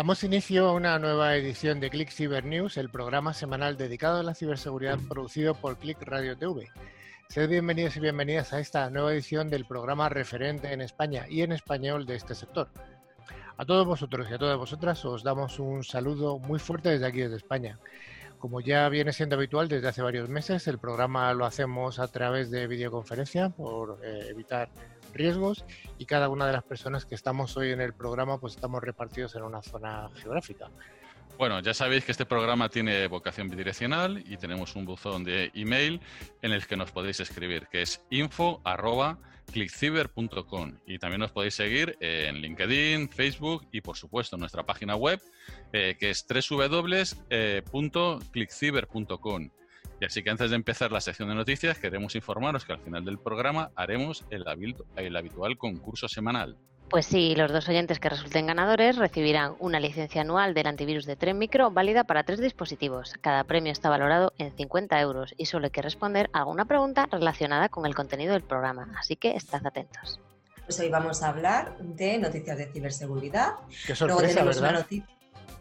Damos inicio a una nueva edición de Click Cyber News, el programa semanal dedicado a la ciberseguridad producido por Click Radio TV. Sed bienvenidos y bienvenidas a esta nueva edición del programa referente en España y en español de este sector. A todos vosotros y a todas vosotras os damos un saludo muy fuerte desde aquí, desde España. Como ya viene siendo habitual desde hace varios meses, el programa lo hacemos a través de videoconferencia por eh, evitar riesgos y cada una de las personas que estamos hoy en el programa pues estamos repartidos en una zona geográfica. Bueno, ya sabéis que este programa tiene vocación bidireccional y tenemos un buzón de email en el que nos podéis escribir, que es info y también nos podéis seguir en LinkedIn, Facebook y por supuesto en nuestra página web eh, que es www.clickciber.com. Y así que antes de empezar la sección de noticias, queremos informaros que al final del programa haremos el, el habitual concurso semanal. Pues sí, los dos oyentes que resulten ganadores recibirán una licencia anual del antivirus de Tren Micro válida para tres dispositivos. Cada premio está valorado en 50 euros y solo hay que responder a alguna pregunta relacionada con el contenido del programa, así que estad atentos. Pues hoy vamos a hablar de noticias de ciberseguridad. Qué sorpresa, ¿verdad?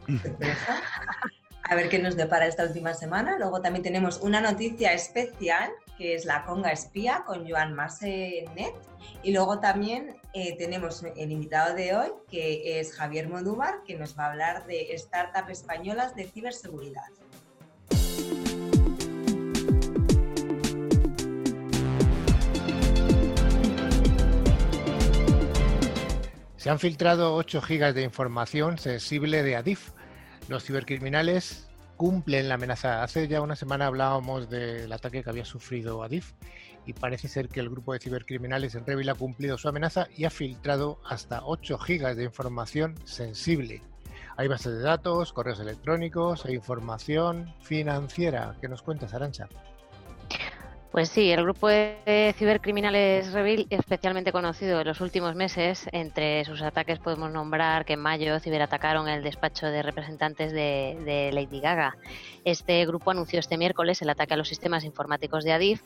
a ver qué nos depara esta última semana. Luego también tenemos una noticia especial, que es la Conga Espía con Joan Marcenet. Y luego también eh, tenemos el invitado de hoy, que es Javier Modúvar, que nos va a hablar de startups españolas de ciberseguridad. Se han filtrado 8 gigas de información sensible de Adif, los cibercriminales cumplen la amenaza. Hace ya una semana hablábamos del ataque que había sufrido Adif y parece ser que el grupo de cibercriminales en Revil ha cumplido su amenaza y ha filtrado hasta 8 gigas de información sensible. Hay bases de datos, correos electrónicos e información financiera. ¿Qué nos cuentas, Arancha? Pues sí, el grupo de cibercriminales Revil, especialmente conocido en los últimos meses, entre sus ataques podemos nombrar que en mayo ciberatacaron el despacho de representantes de, de Lady Gaga. Este grupo anunció este miércoles el ataque a los sistemas informáticos de Adif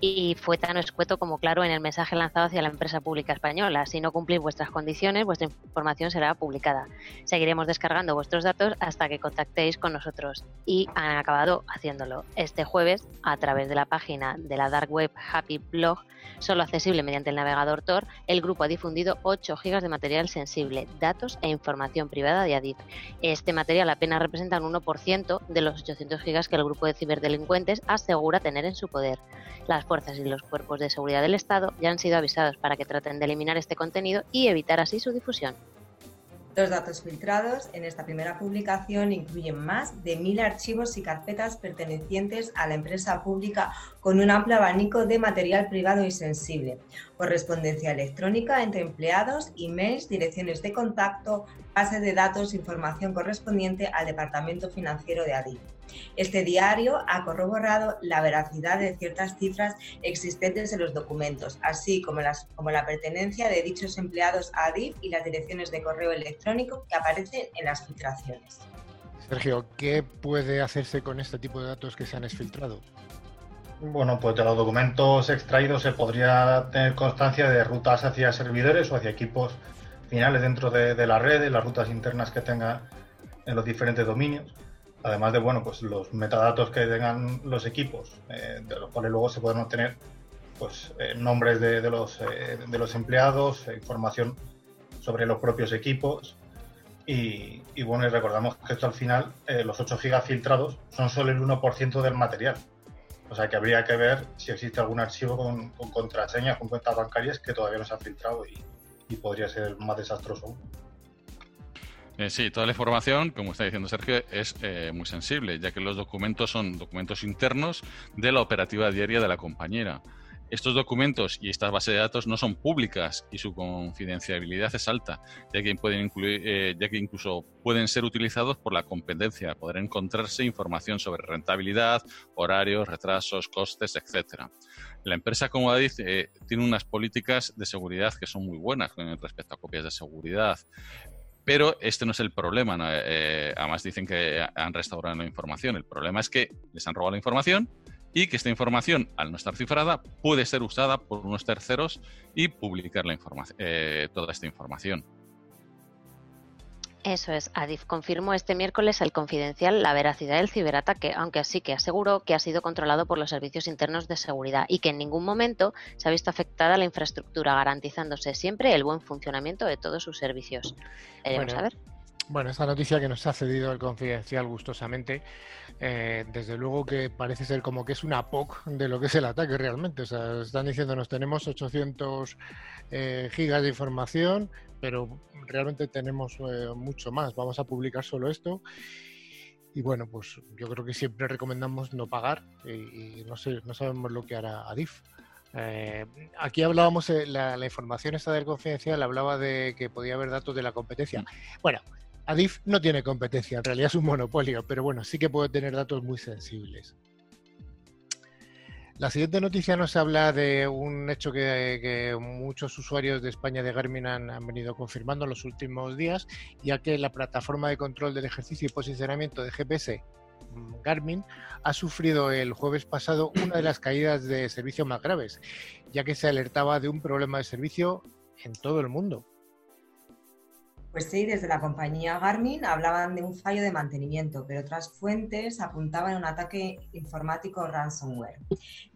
y fue tan escueto como claro en el mensaje lanzado hacia la empresa pública española. Si no cumplís vuestras condiciones, vuestra información será publicada. Seguiremos descargando vuestros datos hasta que contactéis con nosotros y han acabado haciéndolo. Este jueves, a través de la página de la dark web Happy Blog, solo accesible mediante el navegador Tor, el grupo ha difundido 8 gigas de material sensible, datos e información privada de Adif. Este material apenas representa un 1% de los 800 gigas que el grupo de ciberdelincuentes asegura tener en su poder. Las fuerzas y los cuerpos de seguridad del Estado ya han sido avisados para que traten de eliminar este contenido y evitar así su difusión. Los datos filtrados en esta primera publicación incluyen más de mil archivos y carpetas pertenecientes a la empresa pública con un amplio abanico de material privado y sensible, correspondencia electrónica entre empleados, emails, direcciones de contacto, base de datos, información correspondiente al departamento financiero de ADIF. Este diario ha corroborado la veracidad de ciertas cifras existentes en los documentos, así como, las, como la pertenencia de dichos empleados a ADIF y las direcciones de correo electrónico que aparecen en las filtraciones. Sergio, ¿qué puede hacerse con este tipo de datos que se han exfiltrado? Bueno, pues de los documentos extraídos se podría tener constancia de rutas hacia servidores o hacia equipos finales dentro de, de la red, de las rutas internas que tenga en los diferentes dominios además de bueno, pues los metadatos que tengan los equipos, eh, de los cuales luego se pueden obtener pues, eh, nombres de, los, eh, de los empleados, información sobre los propios equipos. Y, bueno, y recordamos que esto al final, los 8 gigas filtrados son solo el 1% del material. O sea que habría que ver si existe algún archivo con, contraseñas, con cuentas bancarias que todavía no se ha filtrado y, y podría ser más desastroso. Eh, sí, toda la información, como está diciendo Sergio, es eh, muy sensible, ya que los documentos son documentos internos de la operativa diaria de la compañera. Estos documentos y estas bases de datos no son públicas y su confidencialidad es alta, ya que, pueden incluir, eh, ya que incluso pueden ser utilizados por la competencia. Podrá encontrarse información sobre rentabilidad, horarios, retrasos, costes, etc. La empresa, como dice, tiene unas políticas de seguridad que son muy buenas respecto a copias de seguridad. Pero este no es el problema. Eh, además dicen que han restaurado la información. El problema es que les han robado la información y que esta información, al no estar cifrada, puede ser usada por unos terceros y publicar la eh, toda esta información. Eso es, Adif confirmó este miércoles al Confidencial la veracidad del ciberataque, aunque así que aseguró que ha sido controlado por los servicios internos de seguridad y que en ningún momento se ha visto afectada la infraestructura, garantizándose siempre el buen funcionamiento de todos sus servicios. Veremos a ver. Bueno, esta noticia que nos ha cedido el Confidencial gustosamente, eh, desde luego que parece ser como que es una POC de lo que es el ataque realmente. O sea, están diciéndonos tenemos 800 eh, gigas de información, pero realmente tenemos eh, mucho más. Vamos a publicar solo esto. Y bueno, pues yo creo que siempre recomendamos no pagar y, no, sé, no sabemos lo que hará Adif. aquí hablábamos, la, la, información esta del confidencial hablaba de que podía haber datos de la competencia. Bueno, Adif no tiene competencia, en realidad es un monopolio, pero bueno, sí que puede tener datos muy sensibles. La siguiente noticia nos habla de un hecho que, muchos usuarios de España de Garmin han, venido confirmando en los últimos días, ya que la plataforma de control del ejercicio y posicionamiento de GPS mm, Garmin ha sufrido el jueves pasado una de las caídas de servicio más graves, ya que se alertaba de un problema de servicio en todo el mundo. Pues sí, desde la compañía Garmin hablaban de un fallo de mantenimiento, pero otras fuentes apuntaban a un ataque informático ransomware.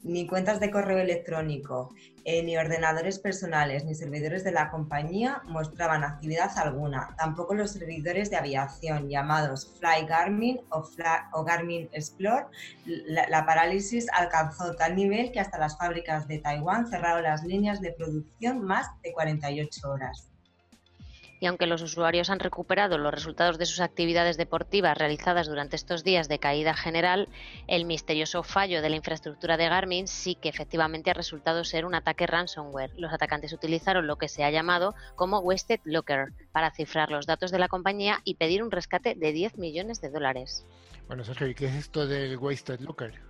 Ni cuentas de correo electrónico, eh, ni ordenadores personales, ni servidores de la compañía mostraban actividad alguna. Tampoco los servidores de aviación llamados Fly Garmin o, Garmin Explore. la parálisis alcanzó tal nivel que hasta las fábricas de Taiwán cerraron las líneas de producción más de 48 horas y aunque los usuarios han recuperado los resultados de sus actividades deportivas realizadas durante estos días de caída general, el misterioso fallo de la infraestructura de Garmin sí que efectivamente ha resultado ser un ataque ransomware. Los atacantes utilizaron lo que se ha llamado como Wasted Locker para cifrar los datos de la compañía y pedir un rescate de 10 millones de dólares. Bueno, Sergio, ¿y qué es esto del Wasted Locker?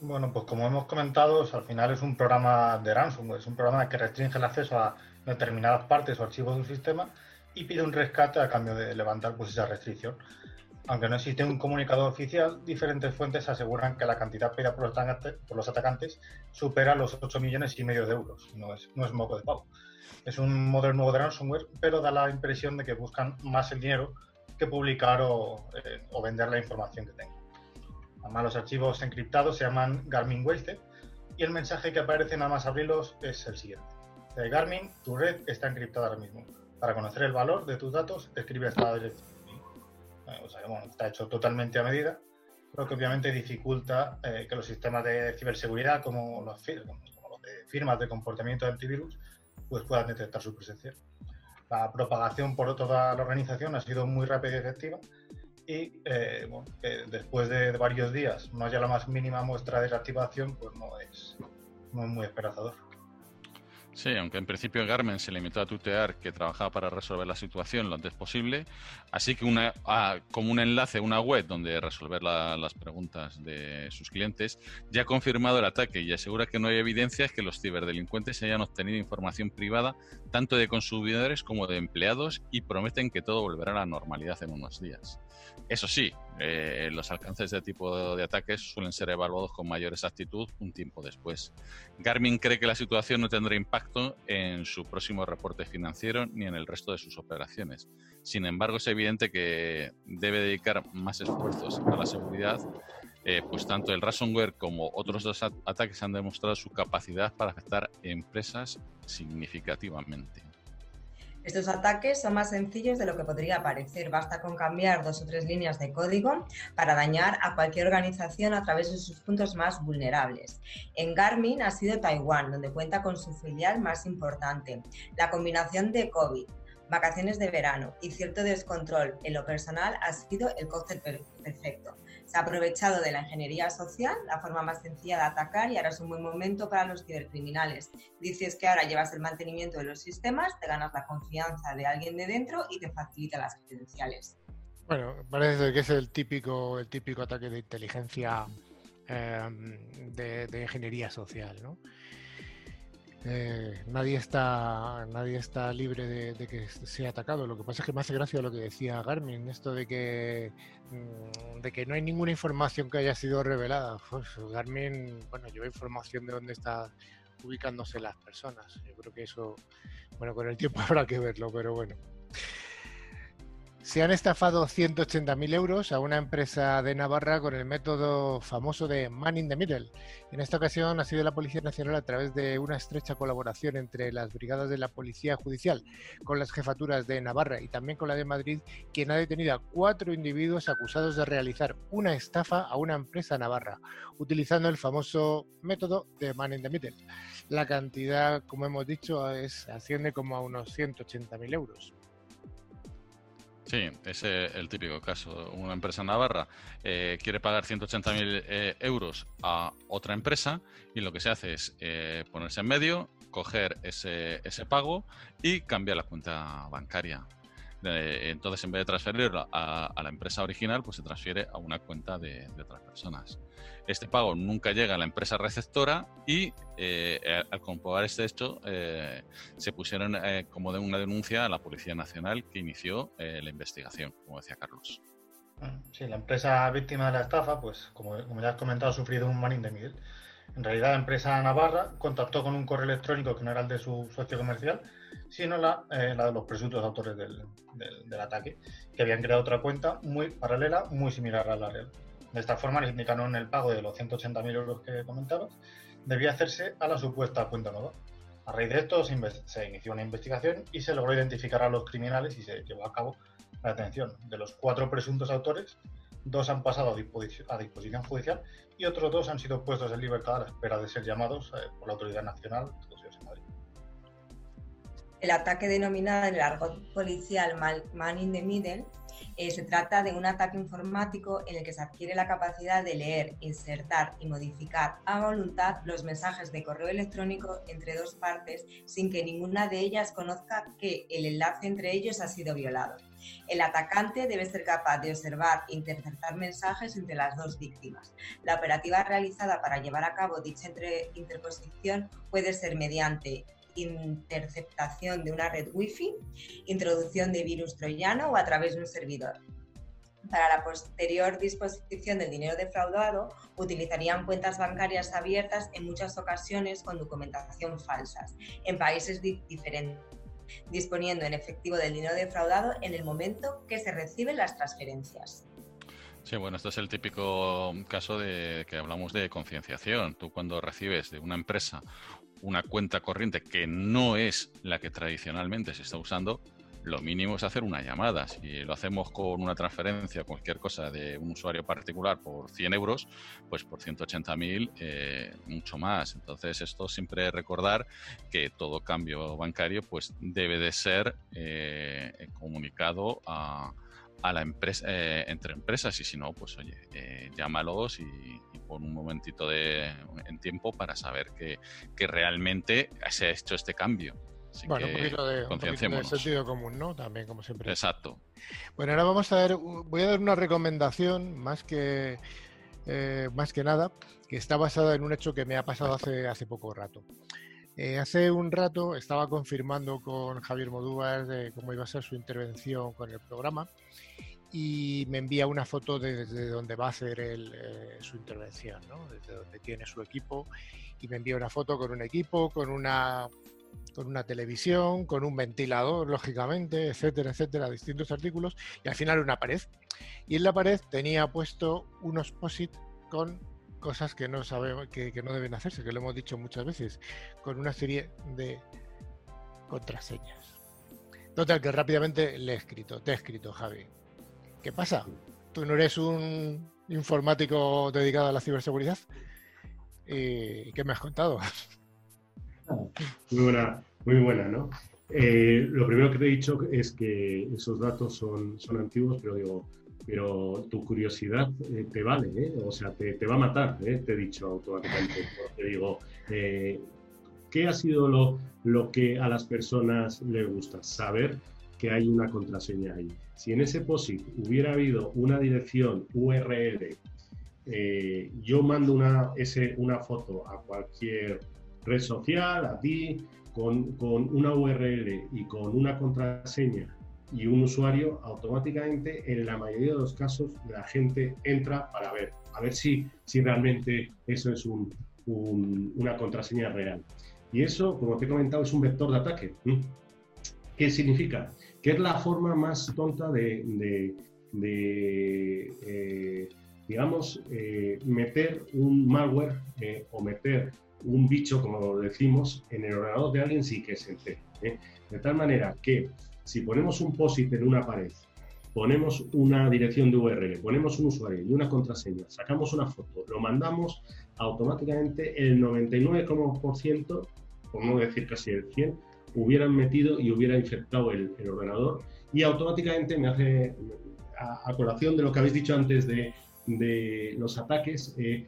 Bueno, pues como hemos comentado, al final es un programa de ransomware, es un programa que restringe el acceso a determinadas partes o archivos de un sistema y pide un rescate a cambio de levantar pues, esa restricción. Aunque no existe un comunicado oficial, diferentes fuentes aseguran que la cantidad pedida por los, atacantes supera los 8 millones y medio de euros. No es, no es moco de pavo. Es un modelo nuevo de ransomware, pero da la impresión de que buscan más el dinero que publicar o, eh, o vender la información que tengan. Además, los archivos encriptados se llaman Garmin Wasted y el mensaje que aparece nada más abrirlos es el siguiente. De Garmin, tu red está encriptada ahora mismo. Para conocer el valor de tus datos, escribe esta dirección. Eh, o sea, bueno, está hecho totalmente a medida, lo que obviamente dificulta eh, que los sistemas de ciberseguridad, como los, como los de firmas de comportamiento de antivirus, pues puedan detectar su presencia. La propagación por toda la organización ha sido muy rápida y efectiva y eh, bueno, después de, varios días no haya la más mínima muestra de desactivación, pues no es, no es muy esperanzador. Sí, aunque en principio Garmin se limitó a tutear que trabajaba para resolver la situación lo antes posible, así que una, como un enlace, una web donde resolver las preguntas de sus clientes, ya ha confirmado el ataque y asegura que no hay evidencias que los ciberdelincuentes hayan obtenido información privada tanto de consumidores como de empleados y prometen que todo volverá a la normalidad en unos días. Eso sí, eh, los alcances de tipo de ataques suelen ser evaluados con mayor exactitud un tiempo después. Garmin cree que la situación no tendrá impacto en su próximo reporte financiero ni en el resto de sus operaciones. Sin embargo, es evidente que debe dedicar más esfuerzos a la seguridad, eh, pues tanto el ransomware como otros dos ataques han demostrado su capacidad para afectar empresas significativamente. Estos ataques son más sencillos de lo que podría parecer. Basta con cambiar dos o tres líneas de código para dañar a cualquier organización a través de sus puntos más vulnerables. En Garmin ha sido Taiwán, donde cuenta con su filial más importante. La combinación de COVID, vacaciones de verano y cierto descontrol en lo personal ha sido el cóctel perfecto. Se ha aprovechado de la ingeniería social, la forma más sencilla de atacar, y ahora es un buen momento para los cibercriminales. Dices que ahora llevas el mantenimiento de los sistemas, te ganas la confianza de alguien de dentro y te facilita las credenciales. Bueno, parece que es el típico, el típico ataque de inteligencia eh, de, de, ingeniería social, ¿no? Eh, nadie está nadie está libre de, que sea atacado. Lo que pasa es que me hace gracia lo que decía Garmin, esto de que mm, de que no hay ninguna información que haya sido revelada. Garmin, bueno, lleva información de dónde está ubicándose las personas. Yo creo que eso, bueno, con el tiempo habrá que verlo, pero bueno. Se han estafado 180.000 euros a una empresa de Navarra con el método famoso de Man in the Middle. En esta ocasión ha sido la Policía Nacional a través de una estrecha colaboración entre las brigadas de la Policía Judicial con las jefaturas de Navarra y también con la de Madrid, quien ha detenido a cuatro individuos acusados de realizar una estafa a una empresa navarra, utilizando el famoso método de Man in the Middle. La cantidad, como hemos dicho, es, asciende como a unos 180.000 euros. Sí, es el típico caso. Una empresa navarra eh, quiere pagar 180.000 eh, euros a otra empresa y lo que se hace es eh, ponerse en medio, coger ese, ese pago y cambiar la cuenta bancaria. Entonces, en vez de transferirlo a, la empresa original, pues se transfiere a una cuenta de otras personas. Este pago nunca llega a la empresa receptora y eh, al comprobar este hecho eh, se pusieron eh, como de una denuncia a la Policía Nacional que inició la investigación, como decía Carlos. Sí, la empresa víctima de la estafa, pues como, ya has comentado, ha sufrido un man in the middle. En realidad, la empresa Navarra contactó con un correo electrónico que no era el de su socio comercial, sino la, de los presuntos autores del, ataque, que habían creado otra cuenta muy paralela, muy similar a la real. De esta forma, les indicaron el pago de los 180.000 euros que comentabas debía hacerse a la supuesta cuenta nueva. A raíz de esto se, inició una investigación y se logró identificar a los criminales y se llevó a cabo la detención de los cuatro presuntos autores. Dos han pasado a, disposición, judicial y otros dos han sido puestos en libertad a la espera de ser llamados eh, por la Autoridad Nacional. El ataque denominado en el argot policial Man in the Middle eh, se trata de un ataque informático en el que se adquiere la capacidad de leer, insertar y modificar a voluntad los mensajes de correo electrónico entre dos partes sin que ninguna de ellas conozca que el enlace entre ellos ha sido violado. El atacante debe ser capaz de observar e interceptar mensajes entre las dos víctimas. La operativa realizada para llevar a cabo dicha interposición puede ser mediante interceptación de una red Wi-Fi, introducción de virus troyano o a través de un servidor. Para la posterior disposición del dinero defraudado, utilizarían cuentas bancarias abiertas en muchas ocasiones con documentación falsas, en países diferentes, disponiendo en efectivo del dinero defraudado en el momento que se reciben las transferencias. Sí, bueno, esto es el típico caso de que hablamos de concienciación. Tú cuando recibes de una empresa una cuenta corriente que no es la que tradicionalmente se está usando, lo mínimo es hacer una llamada. Si lo hacemos con una transferencia, cualquier cosa de un usuario particular por 100 euros, pues por 180.000, eh, mucho más. Entonces, esto siempre recordar que todo cambio bancario pues debe de ser eh, comunicado a, a la empresa, eh, entre empresas y si no, pues oye, eh, llámalos y, pon un momentito de, en tiempo para saber que, que realmente se ha hecho este cambio. bueno, un poquito, de, sentido común, ¿no? También, como siempre. Exacto. Bueno, ahora vamos a ver, voy a dar una recomendación más que, eh, más que nada, que está basada en un hecho que me ha pasado hace, hace poco rato. Hace un rato estaba confirmando con Javier Modúvar cómo iba a ser su intervención con el programa y me envía una foto desde donde va a hacer eh, su intervención, ¿no? desde donde tiene su equipo, y me envía una foto con un equipo, con una, con una televisión, con un ventilador, lógicamente, etcétera, etcétera, distintos artículos, y al final una pared. Y en la pared tenía puesto unos posit con cosas que no sabemos, que, que no deben hacerse, que lo hemos dicho muchas veces, con una serie de contraseñas. Total, que rápidamente le he escrito, te he escrito, Javi ¿Qué pasa? ¿Tú no eres un informático dedicado a la ciberseguridad? ¿Y qué me has contado? Muy buena, muy buena, ¿no? Eh, lo primero que te he dicho es que esos datos son, son antiguos, pero digo, pero tu curiosidad eh, te vale, ¿eh? o sea, te, va a matar, ¿eh? te he dicho automáticamente. Te digo, ¿qué ha sido lo, que a las personas les gusta? Saber que hay una contraseña ahí. Si en ese POSIT hubiera habido una dirección URL, eh, yo mando una, una foto a cualquier red social, a ti, con, con una URL y con una contraseña y un usuario, automáticamente en la mayoría de los casos la gente entra para ver, a ver si, si realmente eso es un, una contraseña real. Y eso, como te he comentado, es un vector de ataque. ¿Qué significa? Que es la forma más tonta de, eh, digamos, eh, meter un malware eh, o meter un bicho, como decimos, en el ordenador de alguien sin que se entere. De tal manera que si ponemos un POSIT en una pared, ponemos una dirección de URL, ponemos un usuario y una contraseña, sacamos una foto, lo mandamos, automáticamente el 99%, por no decir casi el 100%, hubieran metido y hubiera infectado el, ordenador y automáticamente me hace, a, colación de lo que habéis dicho antes de, los ataques, eh,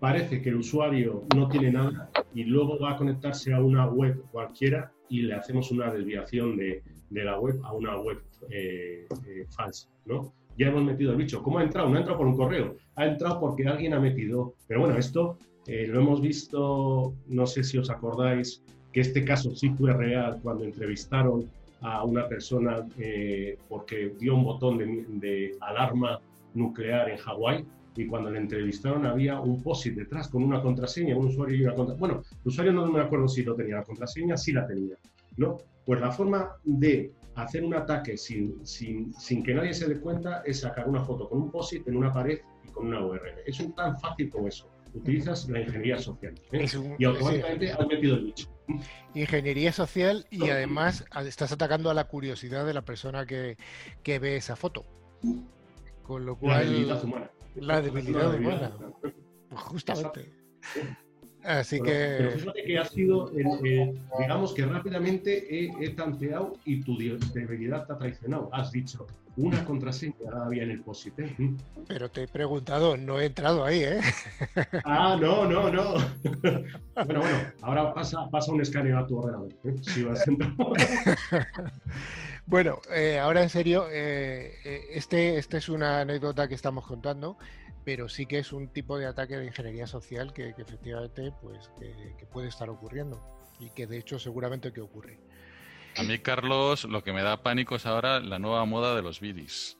parece que el usuario no tiene nada y luego va a conectarse a una web cualquiera y le hacemos una desviación de, la web a una web eh, eh, falsa, ¿no? Ya hemos metido el bicho. ¿Cómo ha entrado? No ha entrado por un correo, ha entrado porque alguien ha metido. Pero bueno, esto lo hemos visto, no sé si os acordáis, que este caso sí fue real cuando entrevistaron a una persona eh, porque dio un botón de, alarma nuclear en Hawái y cuando le entrevistaron había un POSIT detrás con una contraseña, un usuario y una contraseña. Bueno, el usuario no me acuerdo si lo tenía, la contraseña sí la tenía, ¿no? Pues la forma de hacer un ataque sin, sin, sin que nadie se dé cuenta es sacar una foto con un POSIT en una pared y con una URL. Es un tan fácil como eso utilizas la ingeniería social. ¿eh? y automáticamente has metido el bicho. Ingeniería social y además estás atacando a la curiosidad de la persona que, que ve esa foto. Con lo cual. La debilidad humana. La debilidad humana. Justamente. Así que. Pero fíjate que ha sido, digamos que rápidamente he, tanteado y tu debilidad te ha traicionado. Has dicho una contraseña había en el POSIT. ¿eh? Pero te he preguntado, no he entrado ahí, ¿eh? Ah, no, no, no. Bueno, bueno, ahora pasa, pasa un escáner a tu ordenador. ¿eh? Si vas Bueno, eh, ahora en serio, este, este es una anécdota que estamos contando pero sí que es un tipo de ataque de ingeniería social que, efectivamente pues, que, puede estar ocurriendo y que de hecho seguramente que ocurre. A mí, Carlos, lo que me da pánico es ahora la nueva moda de los bidis.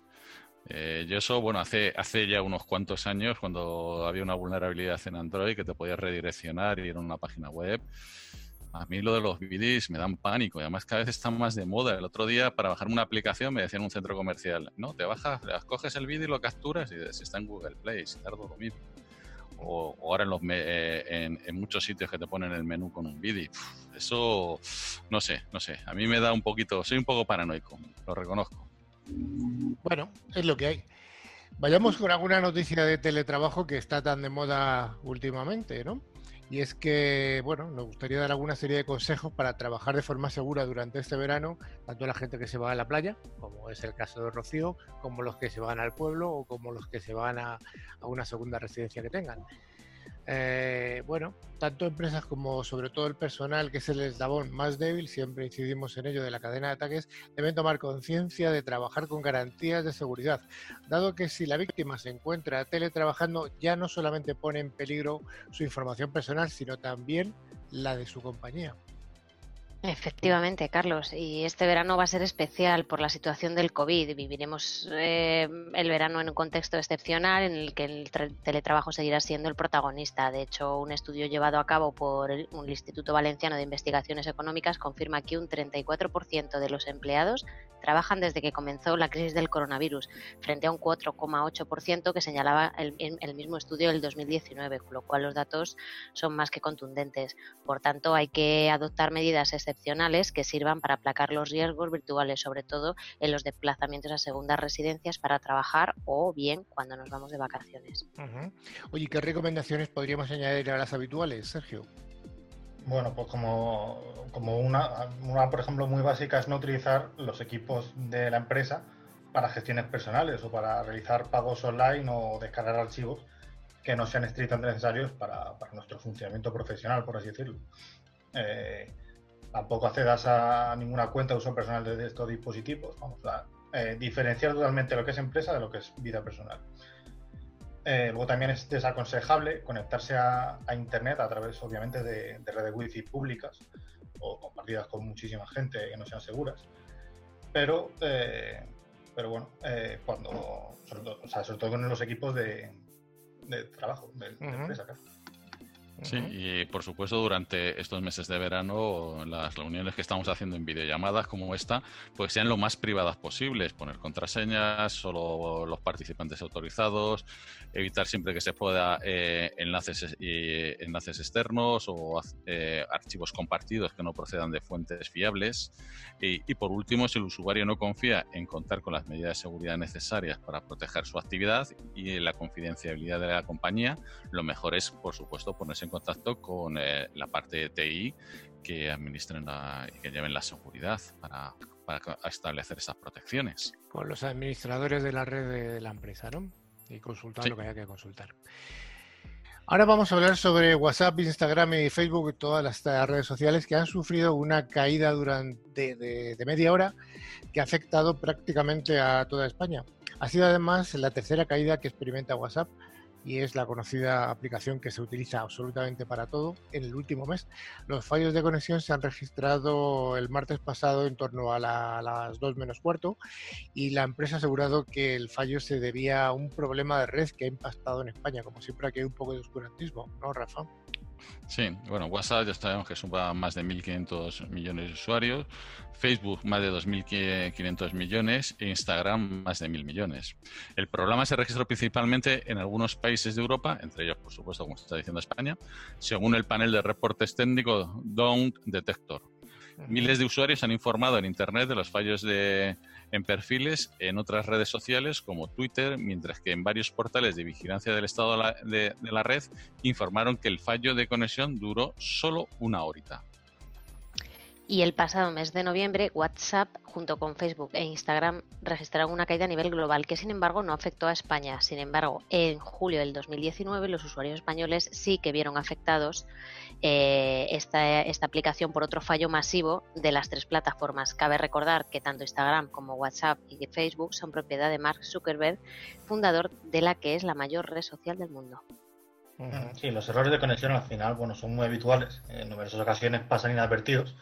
Eh, yo eso, bueno, hace, hace ya unos cuantos años, cuando había una vulnerabilidad en Android que te podías redireccionar y ir a una página web, a mí lo de los BDs me dan pánico y además cada vez están más de moda. El otro día para bajar una aplicación me decían en un centro comercial, no, te bajas, coges el vídeo y lo capturas y dices, está en Google Play, si tardo lo mismo. O, ahora en, los eh, en, muchos sitios que te ponen el menú con un vídeo. Eso, no sé, no sé. A mí me da un poquito, soy un poco paranoico, lo reconozco. Bueno, es lo que hay. Vayamos con alguna noticia de teletrabajo que está tan de moda últimamente, ¿no? Y es que, bueno, nos gustaría dar alguna serie de consejos para trabajar de forma segura durante este verano, tanto la gente que se va a la playa, como es el caso de Rocío, como los que se van al pueblo o como los que se van a, a una segunda residencia que tengan. Eh, bueno, tanto empresas como sobre todo el personal, que es el eslabón más débil, siempre incidimos en ello de la cadena de ataques, deben tomar conciencia de trabajar con garantías de seguridad, dado que si la víctima se encuentra teletrabajando ya no solamente pone en peligro su información personal, sino también la de su compañía. Efectivamente, Carlos. Y este verano va a ser especial por la situación del COVID. Viviremos eh, el verano en un contexto excepcional en el que el teletrabajo seguirá siendo el protagonista. De hecho, un estudio llevado a cabo por el, Instituto Valenciano de Investigaciones Económicas confirma que un 34% de los empleados trabajan desde que comenzó la crisis del coronavirus, frente a un 4,8% que señalaba el, el mismo estudio del 2019, con lo cual los datos son más que contundentes. Por tanto, hay que adoptar medidas excepcionales que sirvan para aplacar los riesgos virtuales, sobre todo en los desplazamientos a segundas residencias para trabajar o bien cuando nos vamos de vacaciones. Oye, ¿qué recomendaciones podríamos añadir a las habituales, Sergio? Bueno, pues como, como una, una, por ejemplo, muy básica es no utilizar los equipos de la empresa para gestiones personales o para realizar pagos online o descargar archivos que no sean estrictamente necesarios para, para nuestro funcionamiento profesional, por así decirlo. Eh, tampoco accedas a ninguna cuenta de uso personal de estos dispositivos. Vamos a eh, diferenciar totalmente lo que es empresa de lo que es vida personal. Eh, luego también es desaconsejable conectarse a, Internet a través, obviamente, de, redes wifi públicas o compartidas con muchísima gente que no sean seguras. Pero, eh, pero bueno, cuando, sobre todo, sobre todo con los equipos de, trabajo, de, empresa, Sí, y por supuesto durante estos meses de verano las reuniones que estamos haciendo en videollamadas como esta, pues sean lo más privadas posibles, poner contraseñas, solo los participantes autorizados, evitar siempre que se pueda eh, enlaces, y enlaces externos o eh, archivos compartidos que no procedan de fuentes fiables. Y, y por último, si el usuario no confía en contar con las medidas de seguridad necesarias para proteger su actividad y la confidencialidad de la compañía, lo mejor es, por supuesto, ponerse en contacto con eh, la parte de TI que administren y que lleven la seguridad para, establecer esas protecciones. Con los administradores de la red de, la empresa, ¿no? Y consultar lo que haya que consultar. Ahora vamos a hablar sobre WhatsApp, Instagram y Facebook y todas las redes sociales que han sufrido una caída durante de media hora que ha afectado prácticamente a toda España. Ha sido además la tercera caída que experimenta WhatsApp y es la conocida aplicación que se utiliza absolutamente para todo en el último mes. Los fallos de conexión se han registrado el martes pasado en torno a, las 2 menos cuarto y la empresa ha asegurado que el fallo se debía a un problema de red que ha impactado en España. Como siempre aquí hay un poco de oscurantismo, ¿no, Rafa? Sí, bueno, WhatsApp ya sabemos que suma más de 1.500 millones de usuarios, Facebook más de 2.500 millones e Instagram más de 1.000 millones. El problema se registró principalmente en algunos países de Europa, entre ellos, por supuesto, como está diciendo España, según el panel de reportes técnicos Don't Detector. Miles de usuarios han informado en Internet de los fallos de, en perfiles en otras redes sociales como Twitter, mientras que en varios portales de vigilancia del estado de la, red informaron que el fallo de conexión duró solo una horita. Y el pasado mes de noviembre, WhatsApp, junto con Facebook e Instagram, registraron una caída a nivel global que, sin embargo, no afectó a España. Sin embargo, en julio del 2019, los usuarios españoles sí que vieron afectados eh, esta, esta aplicación por otro fallo masivo de las tres plataformas. Cabe recordar que tanto Instagram como WhatsApp y Facebook son propiedad de Mark Zuckerberg, fundador de la que es la mayor red social del mundo. Sí, los errores de conexión al final bueno, son muy habituales. En numerosas ocasiones pasan inadvertidos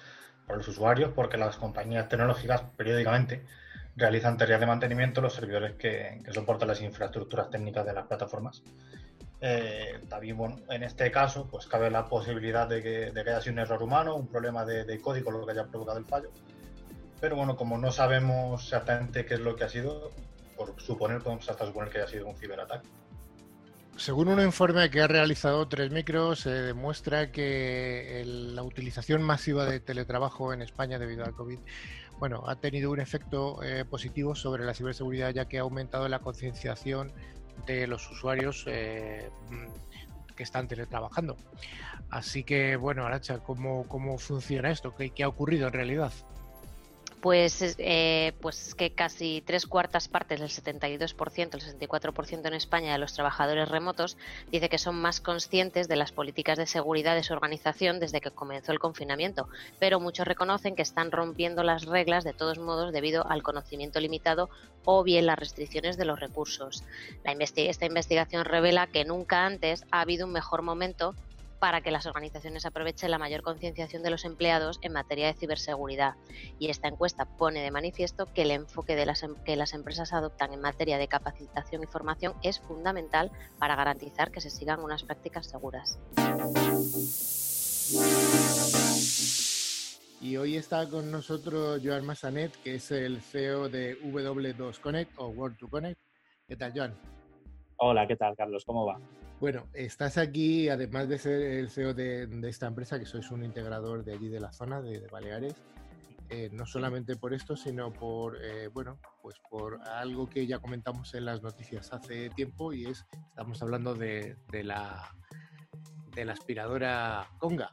los usuarios porque las compañías tecnológicas periódicamente realizan tareas de mantenimiento los servidores que, soportan las infraestructuras técnicas de las plataformas. Eh, también, bueno, en este caso, pues cabe la posibilidad de que, haya sido un error humano, un problema de, código lo que haya provocado el fallo. Pero bueno, como no sabemos exactamente qué es lo que ha sido, por suponer, podemos hasta suponer que haya sido un ciberataque. Según un informe que ha realizado Tres Micros, se demuestra que la utilización masiva de teletrabajo en España debido al COVID bueno, ha tenido un efecto eh, positivo sobre la ciberseguridad ya que ha aumentado la concienciación de los usuarios eh, que están teletrabajando. Así que, bueno, Aracha, ¿cómo, cómo funciona esto? ¿Qué ha ocurrido en realidad? Pues, eh, pues que casi tres cuartas partes, el 72%, el 64% en España de los trabajadores remotos, dice que son más conscientes de las políticas de seguridad de su organización desde que comenzó el confinamiento, pero muchos reconocen que están rompiendo las reglas de todos modos debido al conocimiento limitado o bien las restricciones de los recursos. La esta investigación revela que nunca antes ha habido un mejor momento para que las organizaciones aprovechen la mayor concienciación de los empleados en materia de ciberseguridad. Y esta encuesta pone de manifiesto que el enfoque de las, em, que las empresas adoptan en materia de capacitación y formación es fundamental para garantizar que se sigan unas prácticas seguras. Y hoy está con nosotros Joan Massanet, que es el CEO de W2Connect o World2Connect. ¿Qué tal, Joan? Hola, ¿qué tal, Carlos? ¿Cómo va? Bueno, estás aquí, además de ser el CEO de, esta empresa, que sois un integrador de allí de la zona, de, Baleares, eh, no solamente por esto, sino por, eh, bueno, pues por algo que ya comentamos en las noticias hace tiempo y es, estamos hablando de, la, de la aspiradora Conga.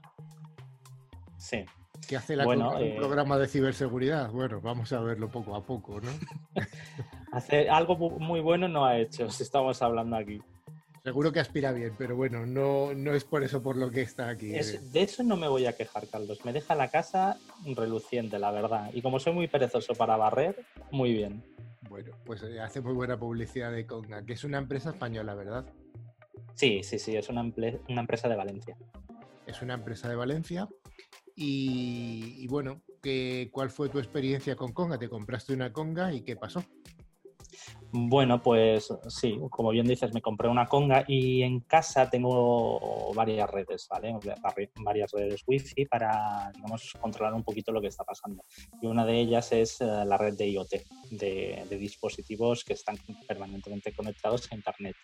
Sí. ¿Qué hace la Conga? Un eh, programa de ciberseguridad. Bueno, vamos a verlo poco a poco, ¿no? hace algo muy bueno no ha hecho, si estamos hablando aquí. Seguro que aspira bien, pero bueno, no, no es por eso por lo que está aquí. De eso no me voy a quejar, Carlos. Me deja la casa reluciente, la verdad. Y como soy muy perezoso para barrer, muy bien. Bueno, pues eh, hace muy buena publicidad de Conga, que es una empresa española, ¿verdad? Sí, sí, sí, es una, una empresa de Valencia. Es una empresa de Valencia. Y, y bueno, ¿qué, ¿cuál fue tu experiencia con Conga? ¿Te compraste una Conga y qué pasó? Bueno, pues sí, como bien dices, me compré una conga y en casa tengo varias redes, ¿vale? Varias redes wifi para, digamos, controlar un poquito lo que está pasando. Y una de ellas es eh, la red de IoT, de, dispositivos que están permanentemente conectados a Internet.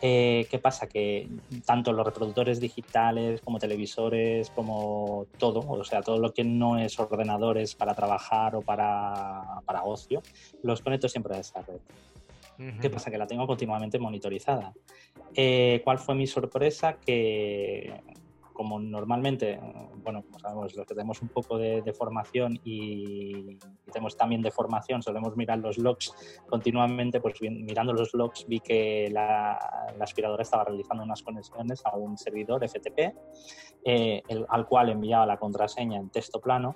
Eh, ¿Qué pasa? Que tanto los reproductores digitales como televisores, como todo, o sea, todo lo que no es ordenadores para trabajar o para, para ocio, los conecto siempre a esa red. ¿Qué pasa? Que la tengo continuamente monitorizada. Eh, ¿Cuál fue mi sorpresa? Que como normalmente, bueno, como sabemos, los que tenemos un poco de, formación y, tenemos también de formación, solemos mirar los logs continuamente, pues mirando los logs vi que la, aspiradora estaba realizando unas conexiones a un servidor FTP, eh, al cual enviaba la contraseña en texto plano